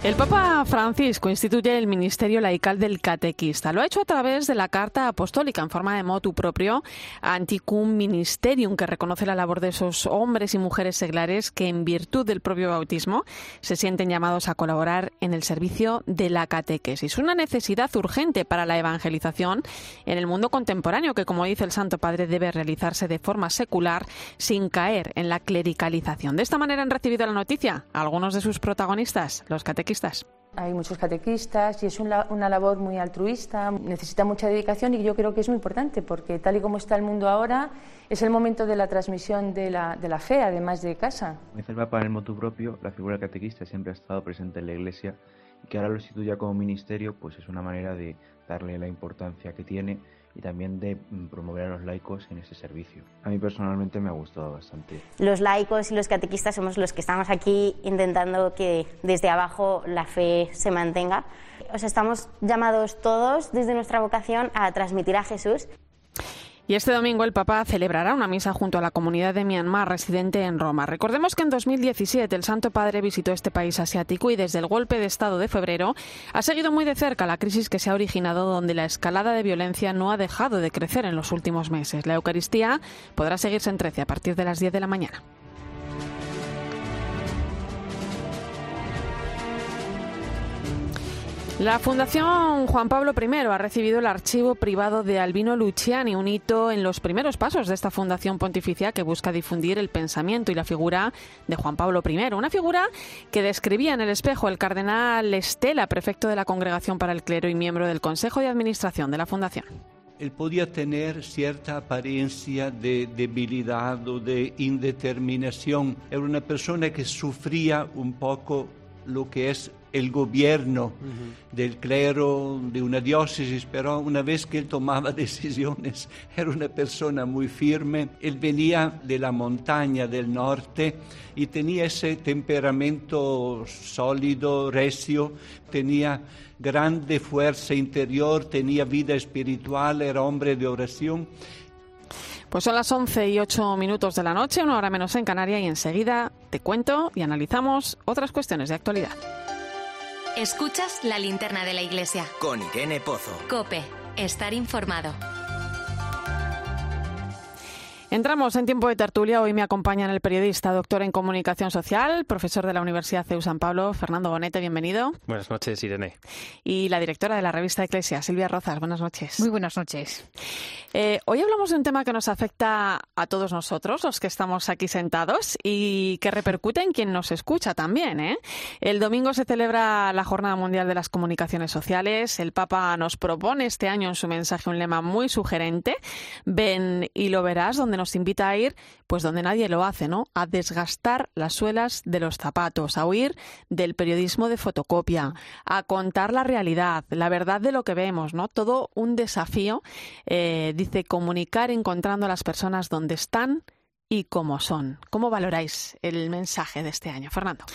El Papa Francisco instituye el ministerio laical del catequista. Lo ha hecho a través de la carta apostólica en forma de motu propio Anticum Ministerium, que reconoce la labor de esos hombres y mujeres seglares que, en virtud del propio bautismo, se sienten llamados a colaborar en el servicio de la catequesis. Una necesidad urgente para la evangelización en el mundo contemporáneo, que, como dice el Santo Padre, debe realizarse de forma secular sin caer en la clericalización. De esta manera han recibido la noticia algunos de sus protagonistas, los catequistas hay muchos catequistas y es una, labor muy altruista, necesita mucha dedicación y yo creo que es muy importante porque tal y como está el mundo ahora es el momento de la transmisión de la, de la fe, además de casa. Dice el Papa en el motu propio, la figura del catequista siempre ha estado presente en la Iglesia y que ahora lo instituya como ministerio, pues es una manera de darle la importancia que tiene y también de mm, promover a los laicos en ese servicio. A mí personalmente me ha gustado bastante. Los laicos y los catequistas somos los que estamos aquí intentando que desde abajo la fe se mantenga. O sea, estamos llamados todos desde nuestra vocación a transmitir a Jesús. Y este domingo el Papa celebrará una misa junto a la comunidad de Myanmar residente en Roma. Recordemos que en 2017 el Santo Padre visitó este país asiático y desde el golpe de Estado de febrero ha seguido muy de cerca la crisis que se ha originado donde la escalada de violencia no ha dejado de crecer en los últimos meses. La Eucaristía podrá seguirse en 13 a partir de las 10 de la mañana. La Fundación Juan Pablo I ha recibido el archivo privado de Albino Luciani, un hito en los primeros pasos de esta fundación pontificia que busca difundir el pensamiento y la figura de Juan Pablo I. Una figura que describía en el espejo el cardenal Estela, prefecto de la Congregación para el Clero y miembro del Consejo de Administración de la Fundación él podía tener cierta apariencia de debilidad o de indeterminación. Era una persona que sufría un poco lo que es el gobierno del clero de una diócesis, pero una vez que él tomaba decisiones era una persona muy firme. Él venía de la montaña del norte y tenía ese temperamento sólido, recio, tenía grande fuerza interior, tenía vida espiritual, era hombre de oración. Pues son las 11 y 8 minutos de la noche, una hora menos en Canarias, y enseguida te cuento y analizamos otras cuestiones de actualidad. Escuchas la linterna de la iglesia. Con Irene Pozo. Cope, estar informado. Entramos en tiempo de tertulia. Hoy me acompañan el periodista, doctor en comunicación social, profesor de la Universidad CEU San Pablo, Fernando Bonete, bienvenido. Buenas noches, Irene. Y la directora de la revista Eclesia, Silvia Rozas, buenas noches. Muy buenas noches. Eh, hoy hablamos de un tema que nos afecta a todos nosotros, los que estamos aquí sentados, y que repercute en quien nos escucha también. ¿eh? El domingo se celebra la Jornada Mundial de las Comunicaciones Sociales. El Papa nos propone este año en su mensaje un lema muy sugerente, ven y lo verás, donde nos invita a ir pues donde nadie lo hace, ¿no? A desgastar las suelas de los zapatos, a huir del periodismo de fotocopia, a contar la realidad, la verdad de lo que vemos, ¿no? Todo un desafío, eh, dice, comunicar encontrando a las personas donde están y cómo son. ¿Cómo valoráis el mensaje de este año, Fernando?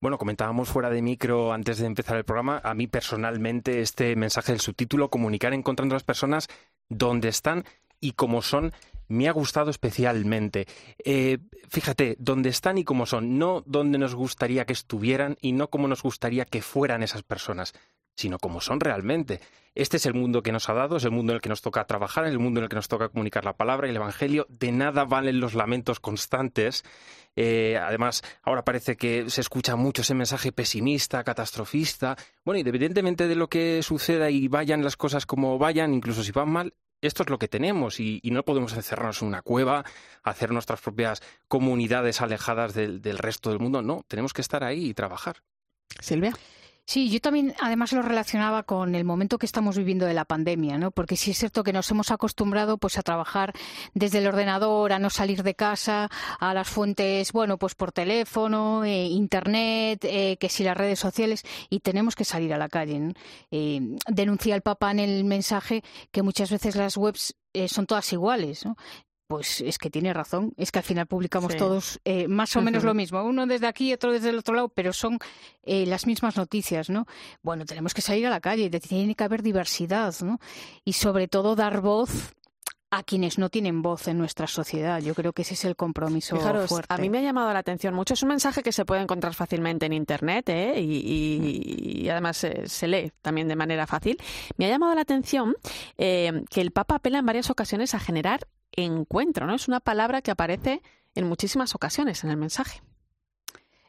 Bueno, comentábamos fuera de micro antes de empezar el programa. A mí personalmente este mensaje del subtítulo, comunicar encontrando a las personas donde están y cómo son, me ha gustado especialmente. Eh, fíjate, dónde están y cómo son, no dónde nos gustaría que estuvieran y no cómo nos gustaría que fueran esas personas, sino cómo son realmente. Este es el mundo que nos ha dado, es el mundo en el que nos toca trabajar, es el mundo en el que nos toca comunicar la palabra y el Evangelio. De nada valen los lamentos constantes. Eh, además, ahora parece que se escucha mucho ese mensaje pesimista, catastrofista. Bueno, independientemente de lo que suceda y vayan las cosas como vayan, incluso si van mal, esto es lo que tenemos y, no podemos encerrarnos en una cueva, hacer nuestras propias comunidades alejadas del, resto del mundo. No, tenemos que estar ahí y trabajar. Silvia. Sí, yo también además lo relacionaba con el momento que estamos viviendo de la pandemia, ¿no? Porque sí es cierto que nos hemos acostumbrado pues a trabajar desde el ordenador, a no salir de casa, a las fuentes, bueno, pues por teléfono, eh, internet, eh, que si las redes sociales y tenemos que salir a la calle. Eh, denuncia el Papa en el mensaje que muchas veces las webs son todas iguales. ¿no? Pues es que tiene razón, es que al final publicamos todos eh, más o menos lo mismo, uno desde aquí, otro desde el otro lado, pero son eh, las mismas noticias, ¿no? Bueno, tenemos que salir a la calle, tiene que haber diversidad, ¿no? Y sobre todo dar voz a quienes no tienen voz en nuestra sociedad. Yo creo que ese es el compromiso Fijaros, fuerte. A mí me ha llamado la atención mucho. Es un mensaje que se puede encontrar fácilmente en Internet ¿eh? y, además se lee también de manera fácil. Me ha llamado la atención que el Papa apela en varias ocasiones a generar encuentro, ¿no? Es una palabra que aparece en muchísimas ocasiones en el mensaje.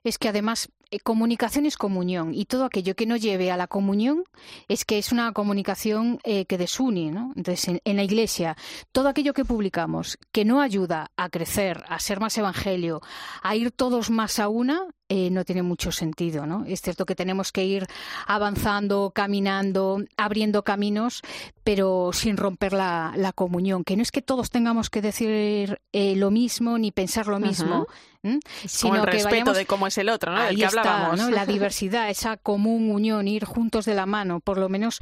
Es que además eh, comunicación es comunión y todo aquello que no lleve a la comunión es que es una comunicación eh, que desune. ¿no? Entonces, en, la Iglesia, todo aquello que publicamos que no ayuda a crecer, a ser más evangelio, a ir todos más a una, eh, no tiene mucho sentido. ¿no? Es cierto que tenemos que ir avanzando, caminando, abriendo caminos, pero sin romper la, comunión. Que no es que todos tengamos que decir lo mismo ni pensar lo mismo, sino el respeto de cómo es el otro, ¿no? que La diversidad, esa común unión, ir juntos de la mano, por lo menos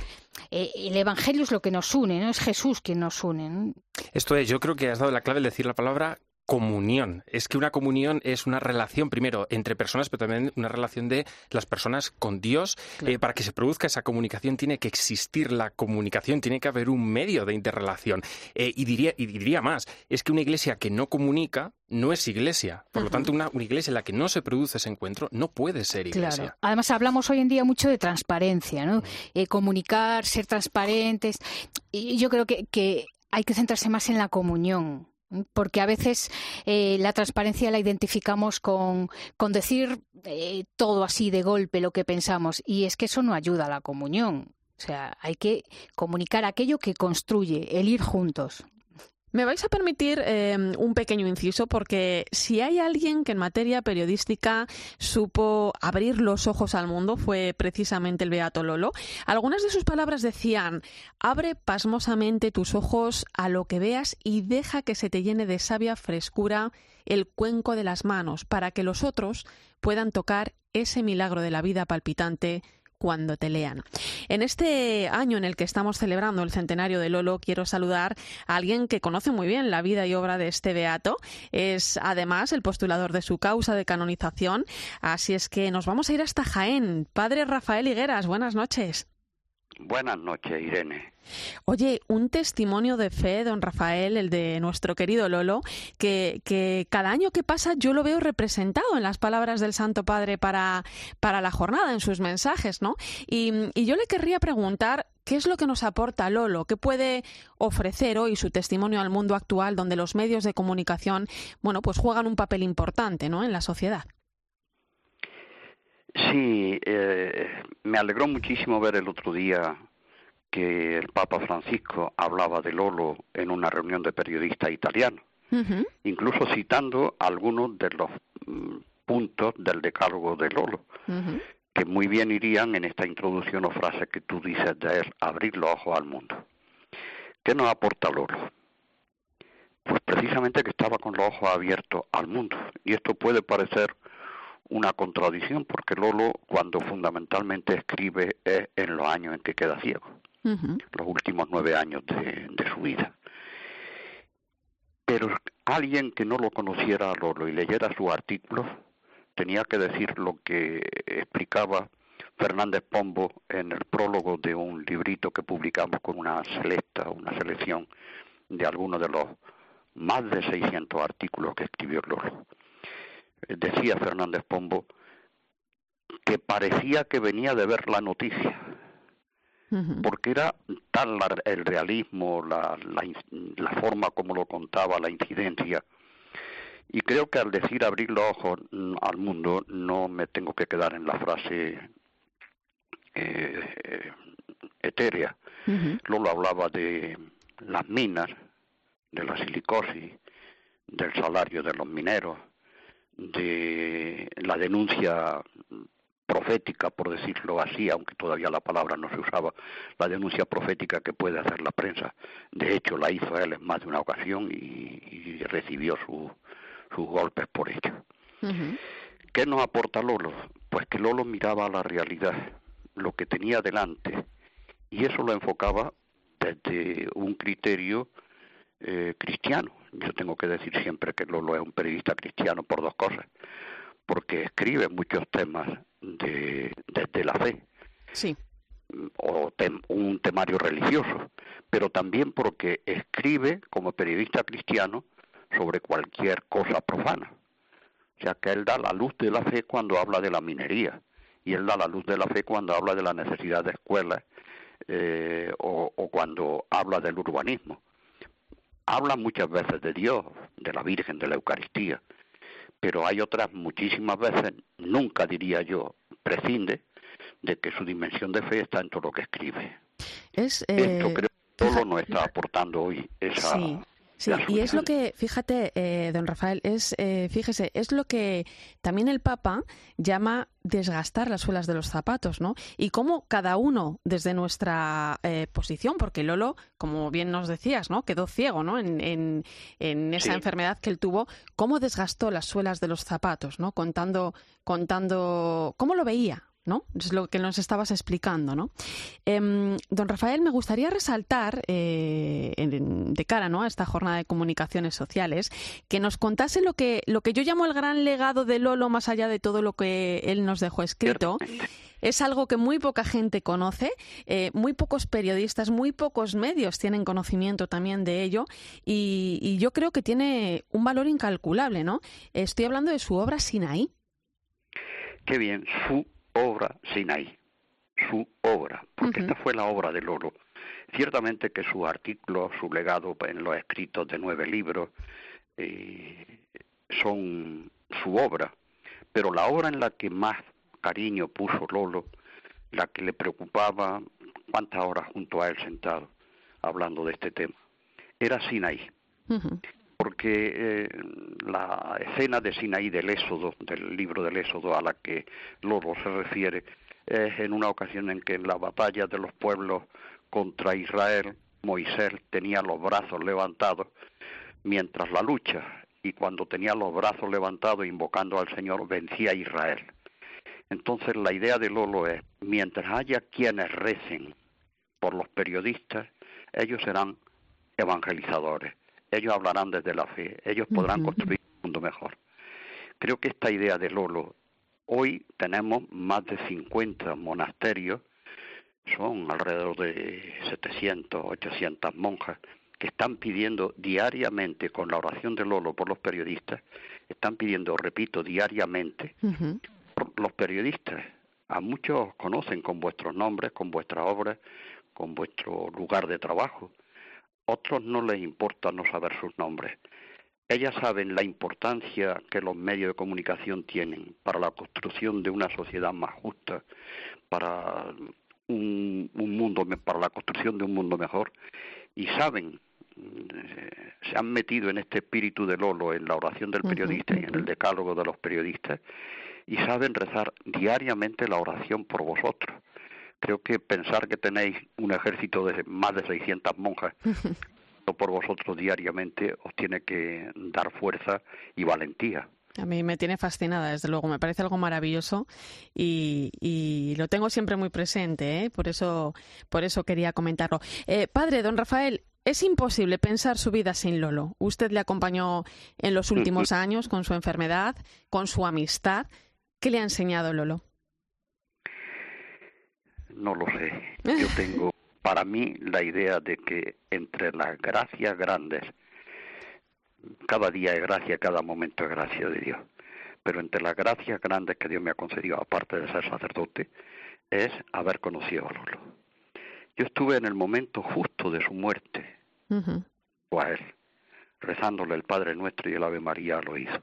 eh, el Evangelio es lo que nos une, ¿no? Es Jesús quien nos une. Esto es, yo creo que has dado la clave al decir la palabra comunión. Es que una comunión es una relación, primero, entre personas, pero también una relación de las personas con Dios. Eh, para que se produzca esa comunicación tiene que existir la comunicación, tiene que haber un medio de interrelación. Eh, y, diría, y diría más, es que una iglesia que no comunica no es iglesia. Por lo tanto, una, iglesia en la que no se produce ese encuentro no puede ser iglesia. Claro. Además, hablamos hoy en día mucho de transparencia, ¿no? Eh, comunicar, ser transparentes. Y yo creo que, que hay que centrarse más en la comunión porque a veces eh, la transparencia la identificamos con, decir eh, todo así de golpe lo que pensamos y es que eso no ayuda a la comunión. O sea, hay que comunicar aquello que construye, el ir juntos. Me vais a permitir em, un pequeño inciso porque si hay alguien que en materia periodística supo abrir los ojos al mundo fue precisamente el Beato Lolo. Algunas de sus palabras decían, abre pasmosamente tus ojos a lo que veas y deja que se te llene de sabia frescura el cuenco de las manos para que los otros puedan tocar ese milagro de la vida palpitante cuando te lean. En este año en el que estamos celebrando el centenario de Lolo, quiero saludar a alguien que conoce muy bien la vida y obra de este beato. Es además el postulador de su causa de canonización. Así es que nos vamos a ir hasta Jaén. Padre Rafael Higueras, buenas noches. Buenas noches, Irene. Oye, un testimonio de fe, don Rafael, el de nuestro querido Lolo, que, cada año que pasa yo lo veo representado en las palabras del Santo Padre para, para la jornada, en sus mensajes, ¿no? Y, y yo le querría preguntar ¿Qué es lo que nos aporta Lolo? ¿Qué puede ofrecer hoy su testimonio al mundo actual donde los medios de comunicación, bueno, pues juegan un papel importante, ¿no? en la sociedad? Sí, eh, me alegró muchísimo ver el otro día que el Papa Francisco hablaba de Lolo en una reunión de periodistas italianos, incluso citando algunos de los mm, puntos del decálogo de Lolo, que muy bien irían en esta introducción o frase que tú dices de él, abrir los ojos al mundo. ¿Qué nos aporta Lolo? Pues precisamente que estaba con los ojos abiertos al mundo. Y esto puede parecer una contradicción porque Lolo cuando fundamentalmente escribe es en los años en que queda ciego, los últimos nueve años de, su vida. Pero alguien que no lo conociera a Lolo y leyera su artículo tenía que decir lo que explicaba Fernández Pombo en el prólogo de un librito que publicamos con una selecta, una selección de algunos de los más de 600 artículos que escribió Lolo decía Fernández Pombo, que parecía que venía de ver la noticia, porque era tal el realismo, la, la, forma como lo contaba, la incidencia. Y creo que al decir abrir los ojos mm, al mundo, no me tengo que quedar en la frase eh, etérea. Lolo hablaba de las minas, de la silicosis, del salario de los mineros, de la denuncia profética, por decirlo así, aunque todavía la palabra no se usaba, la denuncia profética que puede hacer la prensa. De hecho, la hizo él en más de una ocasión y, recibió sus golpes por ello. ¿Qué nos aporta Lolo? Pues que Lolo miraba la realidad, lo que tenía delante, y eso lo enfocaba desde un criterio eh, cristiano. Yo tengo que decir siempre que Lolo es un periodista cristiano por dos cosas, porque escribe muchos temas de, desde la fe. Sí. O un temario religioso, pero también porque escribe como periodista cristiano sobre cualquier cosa profana. O sea que él da la luz de la fe cuando habla de la minería y él da la luz de la fe cuando habla de la necesidad de escuelas eh, o, o, cuando habla del urbanismo habla muchas veces de Dios, de la Virgen, de la Eucaristía, pero hay otras muchísimas veces, nunca diría yo, prescinde de que su dimensión de fe está en todo lo que escribe. Es, Esto eh, creo que todo nos está aportando hoy esa, Sí, y es lo que, fíjate, eh, don Rafael, es, eh, fíjese, es lo que también el Papa llama desgastar las suelas de los zapatos, ¿no? Y cómo cada uno, desde nuestra eh, posición, porque Lolo, como bien nos decías, ¿no? Quedó ciego, ¿no? En, en, esa enfermedad que él tuvo, cómo desgastó las suelas de los zapatos, ¿no? Contando, contando, cómo lo veía, ¿no? Es lo que nos estabas explicando, ¿no? Em, don Rafael, me gustaría resaltar, eh, de cara ¿no? a esta jornada de comunicaciones sociales, que nos contase lo que, lo que yo llamo el gran legado de Lolo, más allá de todo lo que él nos dejó escrito. Es algo que muy poca gente conoce, eh, muy pocos periodistas, muy pocos medios tienen conocimiento también de ello y, y yo creo que tiene un valor incalculable, ¿no? Estoy hablando de su obra Sinaí. Qué bien, su obra Sinaí, su obra, porque esta fue la obra de Lolo. Ciertamente que su artículo, su legado en los escritos de nueve libros, eh, son su obra, pero la obra en la que más cariño puso Lolo, la que le preocupaba, cuántas horas junto a él sentado, hablando de este tema, era Sinaí porque eh, la escena de Sinaí del Éxodo, del libro del Éxodo a la que Loro se refiere, es en una ocasión en que en la batalla de los pueblos contra Israel, Moisés tenía los brazos levantados mientras la lucha, y cuando tenía los brazos levantados invocando al Señor, vencía a Israel. Entonces la idea de Lolo es, mientras haya quienes recen por los periodistas, ellos serán evangelizadores ellos hablarán desde la fe, ellos podrán construir un mundo mejor. Creo que esta idea de Lolo, hoy tenemos más de 50 monasterios son alrededor de 700, 800 monjas que están pidiendo diariamente, con la oración de Lolo por los periodistas, están pidiendo, repito, diariamente, por los periodistas. A muchos conocen con vuestros nombres, con vuestras obras, con vuestro lugar de trabajo. Otros no les importa no saber sus nombres. Ellas saben la importancia que los medios de comunicación tienen para la construcción de una sociedad más justa, para un, mundo, para la construcción de un mundo mejor, y saben eh, se han metido en este espíritu de Lolo, en la oración del periodista y en el decálogo de los periodistas, y saben rezar diariamente la oración por vosotros. Creo que pensar que tenéis un ejército de más de 600 monjas por vosotros diariamente os tiene que dar fuerza y valentía. A mí me tiene fascinada, desde luego, me parece algo maravilloso y, lo tengo siempre muy presente, ¿eh? por, eso, por eso quería comentarlo. Eh, padre, don Rafael, es imposible pensar su vida sin Lolo. Usted le acompañó en los últimos años con su enfermedad, con su amistad. ¿Qué le ha enseñado Lolo? No lo sé. Yo tengo para mí la idea de que entre las gracias grandes, cada día es gracia, cada momento es gracia de Dios, pero entre las gracias grandes que Dios me ha concedido, aparte de ser sacerdote, es haber conocido a Lolo. Yo estuve en el momento justo de su muerte, o a él, rezándole el Padre Nuestro y el Ave María lo hizo.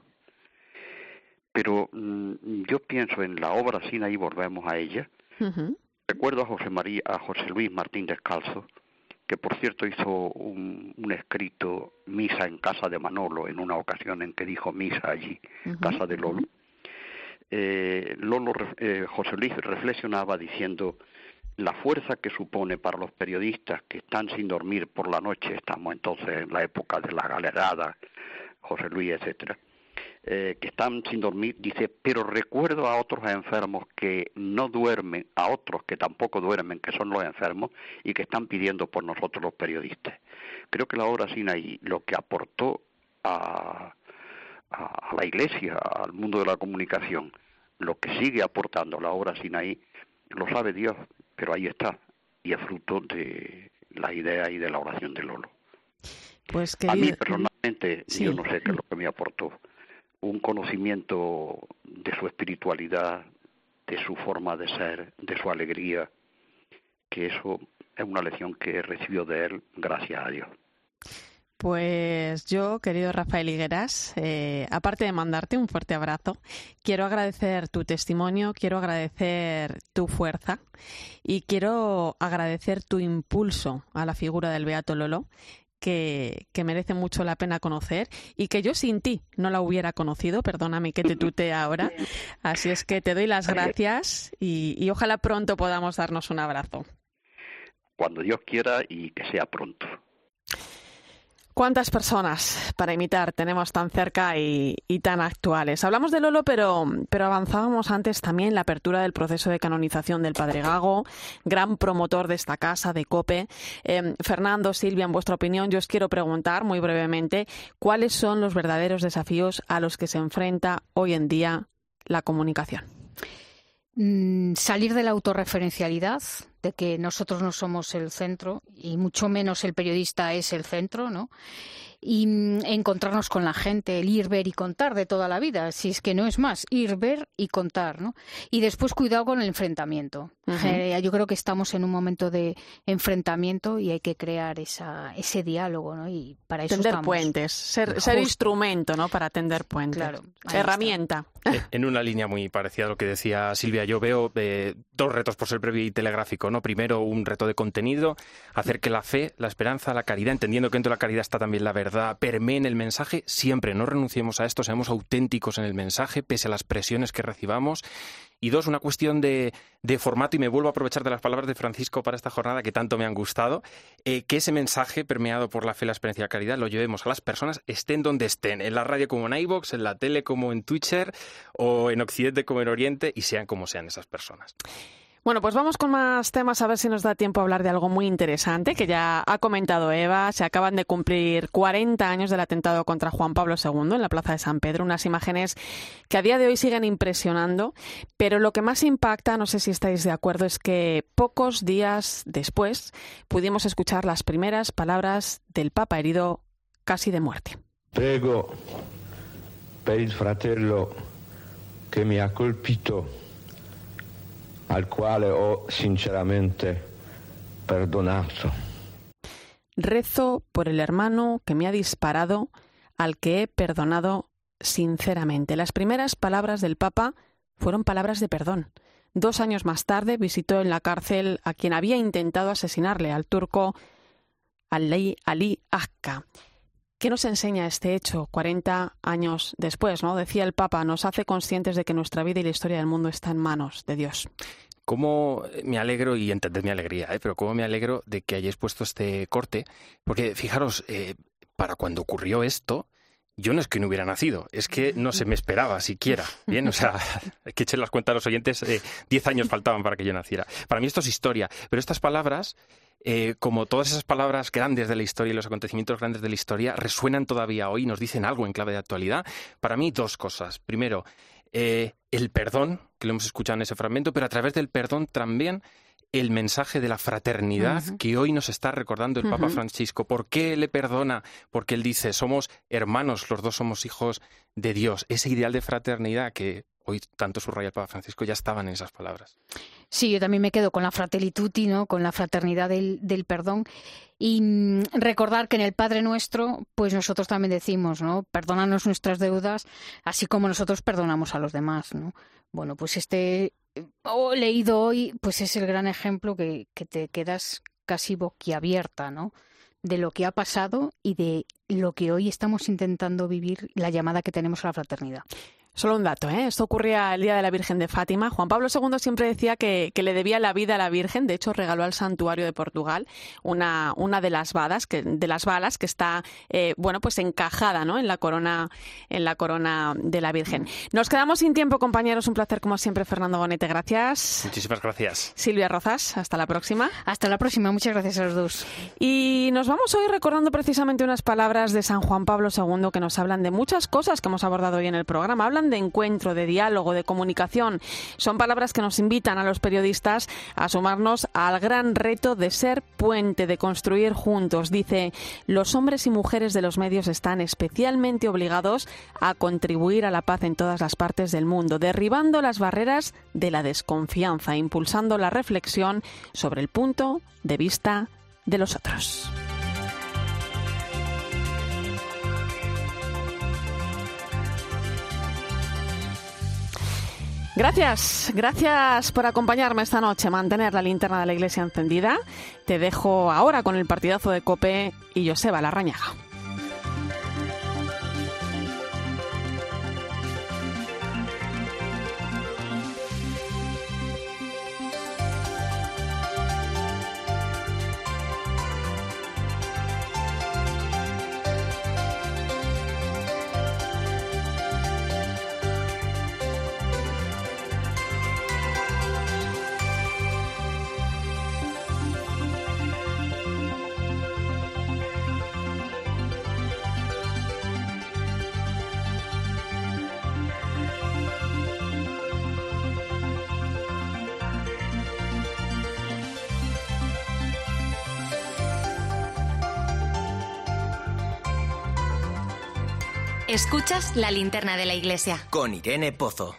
Pero mm, yo pienso en la obra Sina y volvemos a ella, Recuerdo a José María, a José Luis Martín Descalzo, que por cierto hizo un, escrito misa en casa de Manolo en una ocasión en que dijo misa allí, casa de Lolo. Eh, Lolo eh, José Luis reflexionaba diciendo la fuerza que supone para los periodistas que están sin dormir por la noche, estamos entonces en la época de la galerada, José Luis, etcétera, eh, que están sin dormir, dice, pero recuerdo a otros enfermos que no duermen, a otros que tampoco duermen, que son los enfermos, y que están pidiendo por nosotros los periodistas. Creo que la obra Sinaí lo que aportó a, a, la Iglesia, al mundo de la comunicación, lo que sigue aportando la obra Sinaí, lo sabe Dios, pero ahí está, y es fruto de la idea y de la oración de Lolo. Pues, A mí personalmente, yo no sé qué es lo que me aportó un conocimiento de su espiritualidad, de su forma de ser, de su alegría, que eso es una lección que he recibido de él, gracias a Dios. Pues yo, querido Rafael Higueras, eh, aparte de mandarte un fuerte abrazo, quiero agradecer tu testimonio, quiero agradecer tu fuerza y quiero agradecer tu impulso a la figura del Beato Lolo, que, merece mucho la pena conocer y que yo sin ti no la hubiera conocido, perdóname que te tutee ahora. Así es que te doy las gracias y, y ojalá pronto podamos darnos un abrazo. Cuando Dios quiera y que sea pronto. ¿Cuántas personas para imitar tenemos tan cerca y, tan actuales? Hablamos de Lolo, pero, pero avanzábamos antes también la apertura del proceso de canonización del Padre Gago, gran promotor de esta casa, de COPE. Em, Fernando, Silvia, en vuestra opinión, yo os quiero preguntar muy brevemente cuáles son los verdaderos desafíos a los que se enfrenta hoy en día la comunicación. Mm, salir de la autorreferencialidad, de que nosotros no somos el centro y mucho menos el periodista es el centro, ¿no? Y mm, encontrarnos con la gente, el ir, ver y contar de toda la vida, si es que no es más, ir, ver y contar, ¿no? Y después cuidado con el enfrentamiento. Eh, yo creo que estamos en un momento de enfrentamiento y hay que crear esa, ese diálogo, ¿no? Y para eso tender puentes, ser, ser, instrumento, ¿no? Para tender puentes. Claro, herramienta. En una línea muy parecida a lo que decía Silvia, yo veo eh, dos retos por ser previo y telegráfico, ¿no? Primero, un reto de contenido, hacer que la fe, la esperanza, la caridad, entendiendo que dentro de la caridad está también la verdad verdad permeen el mensaje, siempre no renunciemos a esto, seamos auténticos en el mensaje, pese a las presiones que recibamos. Y dos, una cuestión de, formato, y me vuelvo a aprovechar de las palabras de Francisco para esta jornada que tanto me han gustado, eh, que ese mensaje permeado por la fe, la experiencia y la caridad lo llevemos a las personas, estén donde estén, en la radio como en iVoox, en la tele como en Twitter, o en Occidente como en Oriente, y sean como sean esas personas. Bueno, pues vamos con más temas a ver si nos da tiempo a hablar de algo muy interesante que ya ha comentado Eva. Se acaban de cumplir 40 años del atentado contra Juan Pablo II en la Plaza de San Pedro, unas imágenes que a día de hoy siguen impresionando, pero lo que más impacta, no sé si estáis de acuerdo, es que pocos días después pudimos escuchar las primeras palabras del Papa herido casi de muerte. Prego per il fratello che mi ha colpito al quale ho sinceramente perdonato. Rezo por el hermano que me ha disparado, al que he perdonado sinceramente. Las primeras palabras del Papa fueron palabras de perdón. Dos años más tarde visitó en la cárcel a quien había intentado asesinarle, al turco Ali, Ali Akka. ¿Qué nos enseña este hecho 40 años después? ¿no? Decía el Papa, nos hace conscientes de que nuestra vida y la historia del mundo está en manos de Dios. ¿Cómo me alegro, y entended mi alegría, ¿eh? pero cómo me alegro de que hayáis puesto este corte? Porque fijaros, eh, para cuando ocurrió esto, yo no es que no hubiera nacido, es que no se me esperaba siquiera. Bien, o sea, que echar las cuentas a los oyentes, eh, diez años faltaban para que yo naciera. Para mí esto es historia, pero estas palabras eh, como todas esas palabras grandes de la historia y los acontecimientos grandes de la historia resuenan todavía hoy, nos dicen algo en clave de actualidad. Para mí, dos cosas. Primero, eh, el perdón, que lo hemos escuchado en ese fragmento, pero a través del perdón también el mensaje de la fraternidad que hoy nos está recordando el Papa Francisco. ¿Por qué le perdona? Porque él dice, somos hermanos, los dos somos hijos de Dios. Ese ideal de fraternidad que hoy tanto subraya el Papa Francisco ya estaban en esas palabras. Sí, yo también me quedo con la fratelli tutti, ¿no? con la fraternidad del, del perdón. Y mm, recordar que en el Padre Nuestro, pues nosotros también decimos, ¿no? Perdónanos nuestras deudas, así como nosotros perdonamos a los demás, ¿no? Bueno, pues este oh, leído hoy, pues es el gran ejemplo que, que te quedas casi boquiabierta, ¿no? De lo que ha pasado y de lo que hoy estamos intentando vivir, la llamada que tenemos a la fraternidad. Solo un dato, ¿eh? Esto ocurría el día de la Virgen de Fátima. Juan Pablo II siempre decía que, le debía la vida a la Virgen. De hecho, regaló al santuario de Portugal una, una de las balas que, de las balas que está, eh, bueno, pues encajada, ¿no? En la corona, en la corona de la Virgen. Nos quedamos sin tiempo, compañeros. Un placer como siempre, Fernando Bonete. Gracias. Muchísimas gracias. Silvia Rozas. Hasta la próxima. Hasta la próxima. Muchas gracias a los dos. Y nos vamos hoy recordando precisamente unas palabras de San Juan Pablo II que nos hablan de muchas cosas que hemos abordado hoy en el programa. Hablan de encuentro, de diálogo, de comunicación. Son palabras que nos invitan a los periodistas a sumarnos al gran reto de ser puente, de construir juntos. Dice, los hombres y mujeres de los medios están especialmente obligados a contribuir a la paz en todas las partes del mundo, derribando las barreras de la desconfianza, impulsando la reflexión sobre el punto de vista de los otros. Gracias, gracias por acompañarme esta noche, mantener la linterna de la iglesia encendida. Te dejo ahora con el partidazo de Cope y Joseba Larrañaga. Escuchas la linterna de la iglesia. Con Irene Pozo.